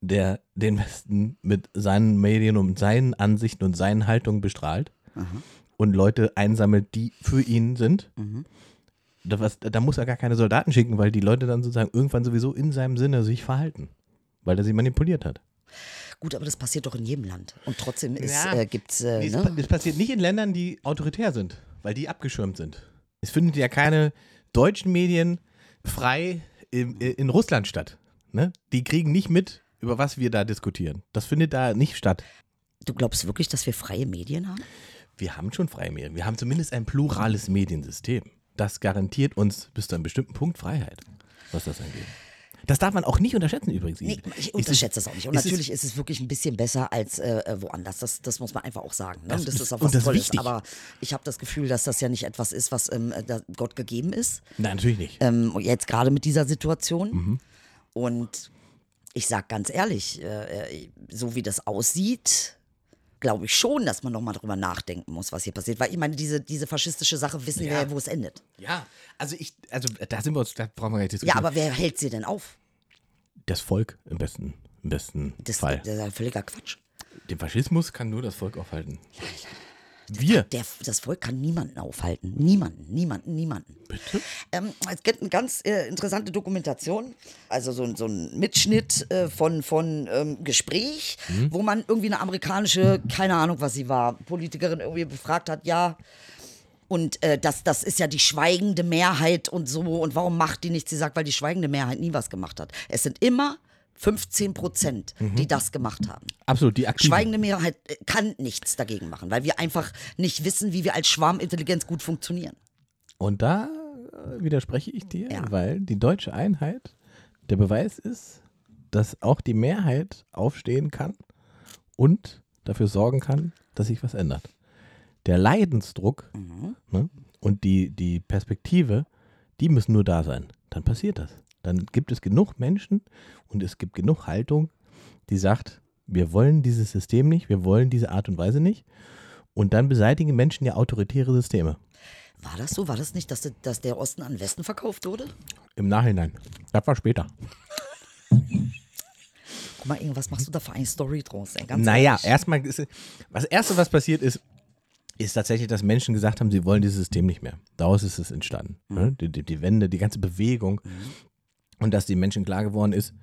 der den Westen mit seinen Medien und seinen Ansichten und seinen Haltungen bestrahlt Aha. und Leute einsammelt, die für ihn sind. Mhm. Da, was, da, muss er gar keine Soldaten schicken, weil die Leute dann sozusagen irgendwann sowieso in seinem Sinne sich verhalten, weil er sie manipuliert hat. Gut, aber das passiert doch in jedem Land. Und trotzdem ja, äh, gibt es. Äh, ne? Das passiert nicht in Ländern, die autoritär sind, weil die abgeschirmt sind. Es findet ja keine deutschen Medien frei in, in Russland statt. Ne? Die kriegen nicht mit, über was wir da diskutieren. Das findet da nicht statt. Du glaubst wirklich, dass wir freie Medien haben? Wir haben schon freie Medien. Wir haben zumindest ein plurales Mediensystem. Das garantiert uns bis zu einem bestimmten Punkt Freiheit, was das angeht. Das darf man auch nicht unterschätzen übrigens. Nee, ich unterschätze es auch nicht. Und ist natürlich es ist es wirklich ein bisschen besser als äh, äh, woanders. Das, das muss man einfach auch sagen. Ne? Das, das ist auch was Tolles. Wichtig. Aber ich habe das Gefühl, dass das ja nicht etwas ist, was ähm, Gott gegeben ist. Nein, natürlich nicht. Ähm, jetzt gerade mit dieser Situation. Mhm. Und ich sage ganz ehrlich, äh, äh, so wie das aussieht, glaube ich schon, dass man nochmal drüber nachdenken muss, was hier passiert. Weil ich meine, diese, diese faschistische Sache wissen ja. wir ja, wo es endet. Ja, also ich, also da sind wir uns, da brauchen wir gar nicht diskutieren. Ja, aber wer hält sie denn auf? Das Volk im besten, im besten das, Fall. Das ist ein völliger Quatsch. Den Faschismus kann nur das Volk aufhalten. Wir. Der, das Volk kann niemanden aufhalten. Niemanden, niemanden, niemanden. Bitte? Ähm, es gibt eine ganz äh, interessante Dokumentation, also so, so ein Mitschnitt äh, von, von ähm, Gespräch, mhm. wo man irgendwie eine amerikanische, keine Ahnung, was sie war, Politikerin irgendwie befragt hat, ja, Und äh, das, das ist ja die schweigende Mehrheit und so. Und warum macht die nichts? Sie sagt, weil die schweigende Mehrheit nie was gemacht hat. Es sind immer 15 Prozent, die das gemacht haben. Absolut, die aktiven. Schweigende Mehrheit äh, kann nichts dagegen machen, weil wir einfach nicht wissen, wie wir als Schwarmintelligenz gut funktionieren. Und da äh, widerspreche ich dir, Ja. weil die deutsche Einheit der Beweis ist, dass auch die Mehrheit aufstehen kann und dafür sorgen kann, dass sich was ändert. Der Leidensdruck ne, und die, die Perspektive, die müssen nur da sein. Dann passiert das. Dann gibt es genug Menschen und es gibt genug Haltung, die sagt, wir wollen dieses System nicht, wir wollen diese Art und Weise nicht. Und dann beseitigen Menschen ja autoritäre Systeme. War das so? War das nicht, dass, dass der Osten an den Westen verkauft wurde? Im Nachhinein. Das war später. Guck mal, Inge, was machst du da für eine Story draus? Ey? Ganz Naja, ehrlich. erstmal ist das erste, was passiert ist, ist tatsächlich, dass Menschen gesagt haben, sie wollen dieses System nicht mehr. Daraus ist es entstanden. ne? Die, die, die Wende, die ganze Bewegung. Und dass die Menschen klar geworden ist,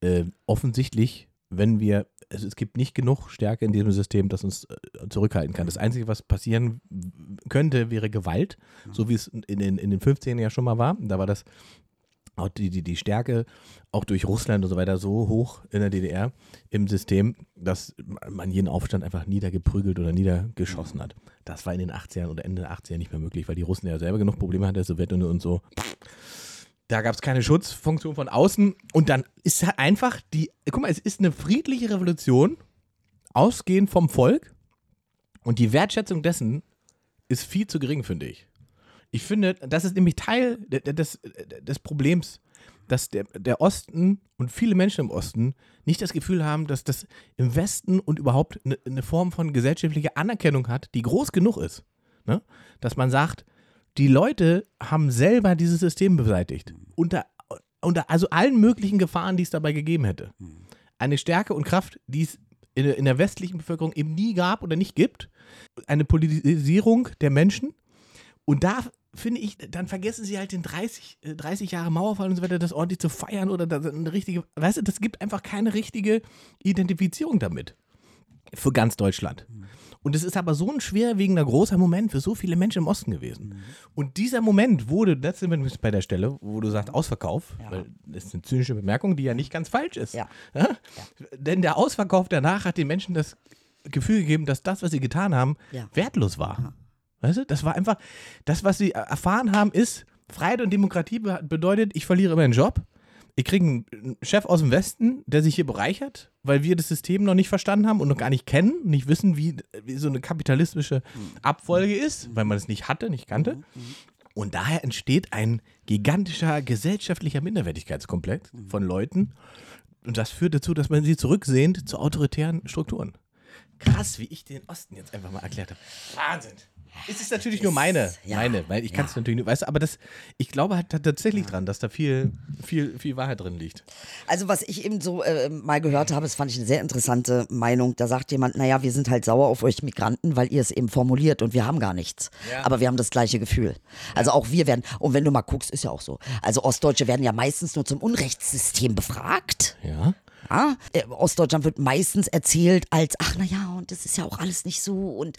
äh, offensichtlich, wenn wir, also es gibt nicht genug Stärke in diesem System, das uns äh, zurückhalten kann. Das Einzige, was passieren könnte, wäre Gewalt, so wie es in den, in den 15 ja schon mal war. Da war das die, die, die Stärke auch durch Russland und so weiter so hoch in der DDR im System, dass man jeden Aufstand einfach niedergeprügelt oder niedergeschossen hat. Das war in den 80ern oder Ende der 80er nicht mehr möglich, weil die Russen ja selber genug Probleme hatten, der Sowjetunion und so. Da gab es keine Schutzfunktion von außen und dann ist halt einfach die, guck mal, es ist eine friedliche Revolution, ausgehend vom Volk und die Wertschätzung dessen ist viel zu gering, finde ich. Ich finde, das ist nämlich Teil de- de- des, des Problems, dass der, der Osten und viele Menschen im Osten nicht das Gefühl haben, dass das im Westen und überhaupt eine, eine Form von gesellschaftlicher Anerkennung hat, die groß genug ist. Ne? Dass man sagt, die Leute haben selber dieses System beseitigt. Unter, unter also allen möglichen Gefahren, die es dabei gegeben hätte. Eine Stärke und Kraft, die es in, in der westlichen Bevölkerung eben nie gab oder nicht gibt. Eine Politisierung der Menschen. Und da finde ich, dann vergessen sie halt den 30, äh, 30 Jahre Mauerfall und so weiter, das ordentlich zu feiern oder das eine richtige, weißt du, das gibt einfach keine richtige Identifizierung damit. Für ganz Deutschland. Und es ist aber so ein schwerwiegender, großer Moment für so viele Menschen im Osten gewesen. Und dieser Moment wurde, das sind wir bei der Stelle, wo du sagst Ausverkauf, weil das ist eine zynische Bemerkung, die ja nicht ganz falsch ist. Ja. <laughs> Ja? Denn der Ausverkauf danach hat den Menschen das Gefühl gegeben, dass das, was sie getan haben, Ja. wertlos war. Weißt du, das war einfach, das, was sie erfahren haben, ist, Freiheit und Demokratie be- bedeutet, ich verliere meinen Job. Ich kriege einen Chef aus dem Westen, der sich hier bereichert, weil wir das System noch nicht verstanden haben und noch gar nicht kennen, nicht wissen, wie, wie so eine kapitalistische Abfolge ist, weil man es nicht hatte, nicht kannte. Und daher entsteht ein gigantischer gesellschaftlicher Minderwertigkeitskomplex von Leuten. Und das führt dazu, dass man sie zurücksehnt zu autoritären Strukturen. Krass, wie ich den Osten jetzt einfach mal erklärt habe. Wahnsinn. Es ist natürlich nur meine, ja, meine, weil ich kann es ja. natürlich weißt du, aber das, ich glaube halt tatsächlich dran, dass da viel, viel, viel Wahrheit drin liegt. Also was ich eben so äh, mal gehört habe, das fand ich eine sehr interessante Meinung. Da sagt jemand, naja, wir sind halt sauer auf euch Migranten, weil ihr es eben formuliert und wir haben gar nichts. Ja. Aber wir haben das gleiche Gefühl. Also auch wir werden, und wenn du mal guckst, ist ja auch so. Also Ostdeutsche werden ja meistens nur zum Unrechtssystem befragt. Ja. Ja, äh, Ostdeutschland wird meistens erzählt als, ach na ja, und das ist ja auch alles nicht so. Und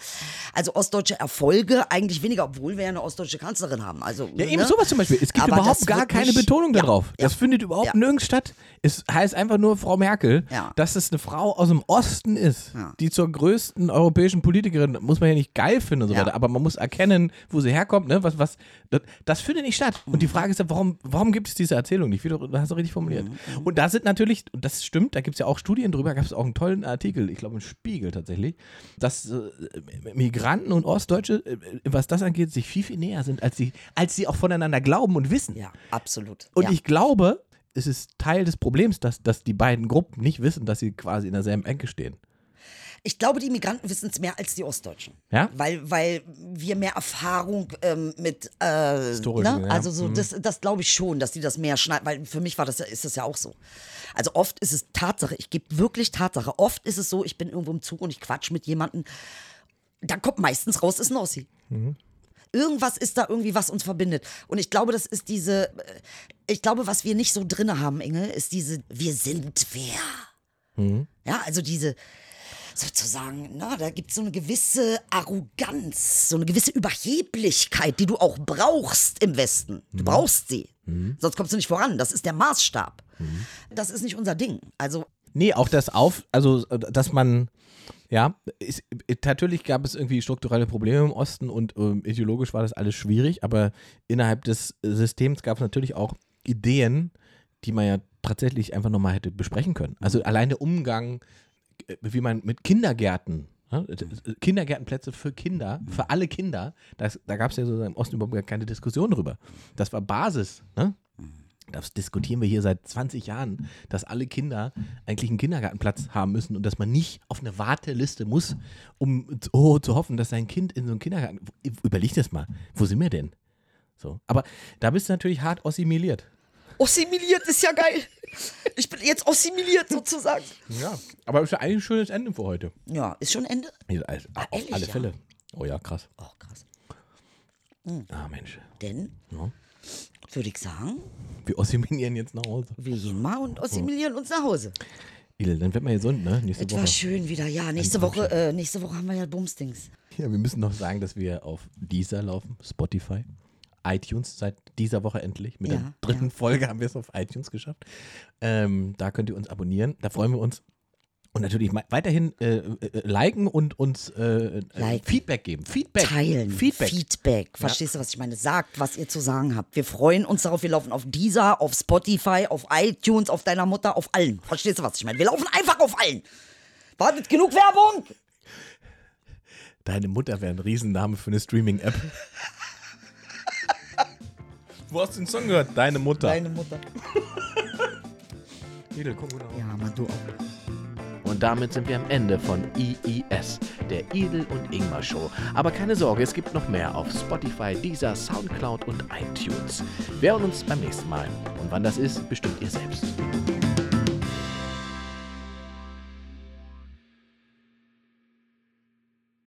also ostdeutsche Erfolge eigentlich weniger, obwohl wir ja eine ostdeutsche Kanzlerin haben. Also, Ja, eben ne? sowas zum Beispiel. Es gibt Aber überhaupt gar keine nicht- Betonung Ja, darauf. ja. Das findet überhaupt Ja. nirgends statt. Es heißt einfach nur Frau Merkel, dass es eine Frau aus dem Osten ist, die zur größten europäischen Politikerin, muss man ja nicht geil finden und so weiter, aber man muss erkennen, wo sie herkommt. Ne? Was, was, das, das findet nicht statt. Und die Mhm. Frage ist ja, warum, warum gibt es diese Erzählung nicht? Wie du hast du richtig formuliert. Mhm. Und da sind natürlich, und das stimmt, da gibt es ja auch Studien drüber, gab es auch einen tollen Artikel, ich glaube im Spiegel tatsächlich, dass äh, Migranten und Ostdeutsche, äh, was das angeht, sich viel, viel näher sind, als sie, als sie auch voneinander glauben und wissen. Ja, absolut. Und ja. ich glaube, es ist Teil des Problems, dass, dass die beiden Gruppen nicht wissen, dass sie quasi in derselben Ecke stehen. Ich glaube, die Migranten wissen es mehr als die Ostdeutschen. Ja? Weil, weil wir mehr Erfahrung ähm, mit, äh, Historisch, ne? ja. also so, Mhm. das, das glaube ich schon, dass die das mehr schneiden, weil für mich war das, ja- ist das ja auch so. Also oft ist es Tatsache, ich gebe wirklich Tatsache, oft ist es so, ich bin irgendwo im Zug und ich quatsch mit jemandem, da kommt meistens raus, ist ein Ossi. Irgendwas ist da irgendwie, was uns verbindet. Und ich glaube, das ist diese, äh, ich glaube, was wir nicht so drinne haben, Inge, ist diese, wir sind wer. Ja, also diese, sozusagen, na, da gibt es so eine gewisse Arroganz, so eine gewisse Überheblichkeit, die du auch brauchst im Westen. Du brauchst sie. Sonst kommst du nicht voran. Das ist der Maßstab. Das ist nicht unser Ding. Also Nee, auch das auf, also dass man, ja, ist, natürlich gab es irgendwie strukturelle Probleme im Osten und ähm, ideologisch war das alles schwierig, aber innerhalb des Systems gab es natürlich auch Ideen, die man ja tatsächlich einfach nochmal hätte besprechen können. Also allein der Umgang, wie man mit Kindergärten, ne, äh, Kindergärtenplätze für Kinder, für alle Kinder, das, da gab es ja so im Osten überhaupt gar keine Diskussion drüber. Das war Basis. Ne? Das diskutieren wir hier seit 20 Jahren, dass alle Kinder eigentlich einen Kindergartenplatz haben müssen und dass man nicht auf eine Warteliste muss, um oh, zu hoffen, dass sein Kind in so einen Kindergarten. Überleg das mal. Wo sind wir denn? So. Aber da bist du natürlich hart assimiliert. Assimiliert ist ja geil. Ich bin jetzt assimiliert sozusagen. Ja, aber ist ja eigentlich ein schönes Ende für heute. Ja, ist schon Ende? Ja, also, Ah, auf ehrlich, alle ja? Fälle. Oh ja, krass. Oh, krass. Ah, Mensch. Denn, Ja. würde ich sagen, Wir assimilieren jetzt nach Hause. wir gehen mal und assimilieren uns nach Hause. Dann wird man gesund, ne? Nächste Es war schön wieder. Ja, nächste Woche, äh, nächste Woche haben wir ja Bumsdings. Ja, wir müssen noch sagen, dass wir auf Deezer laufen, Spotify, iTunes seit dieser Woche endlich. Mit Ja, der dritten ja. Folge haben wir es auf iTunes geschafft. Ähm, da könnt ihr uns abonnieren. Da freuen wir uns. Und natürlich weiterhin äh, äh, liken und uns äh, äh, Liken. Feedback geben. Feedback. Teilen. Feedback. Feedback. Verstehst du, was ich meine? Sagt, was ihr zu sagen habt. Wir freuen uns darauf. Wir laufen auf Deezer, auf Spotify, auf iTunes, auf deiner Mutter, auf allen. Verstehst du, was ich meine? Wir laufen einfach auf allen. Wartet, genug Werbung? Deine Mutter wäre ein Riesenname für eine Streaming-App. <laughs> Wo hast du den Song gehört? Deine Mutter. Deine Mutter. <laughs> Idel, guck mal. Ja, Mann, du auch. Und damit sind wir am Ende von IIS, der Idel und Ingmar Show. Aber keine Sorge, es gibt noch mehr auf Spotify, Deezer, Soundcloud und iTunes. Wir hören uns beim nächsten Mal. Und wann das ist, bestimmt ihr selbst.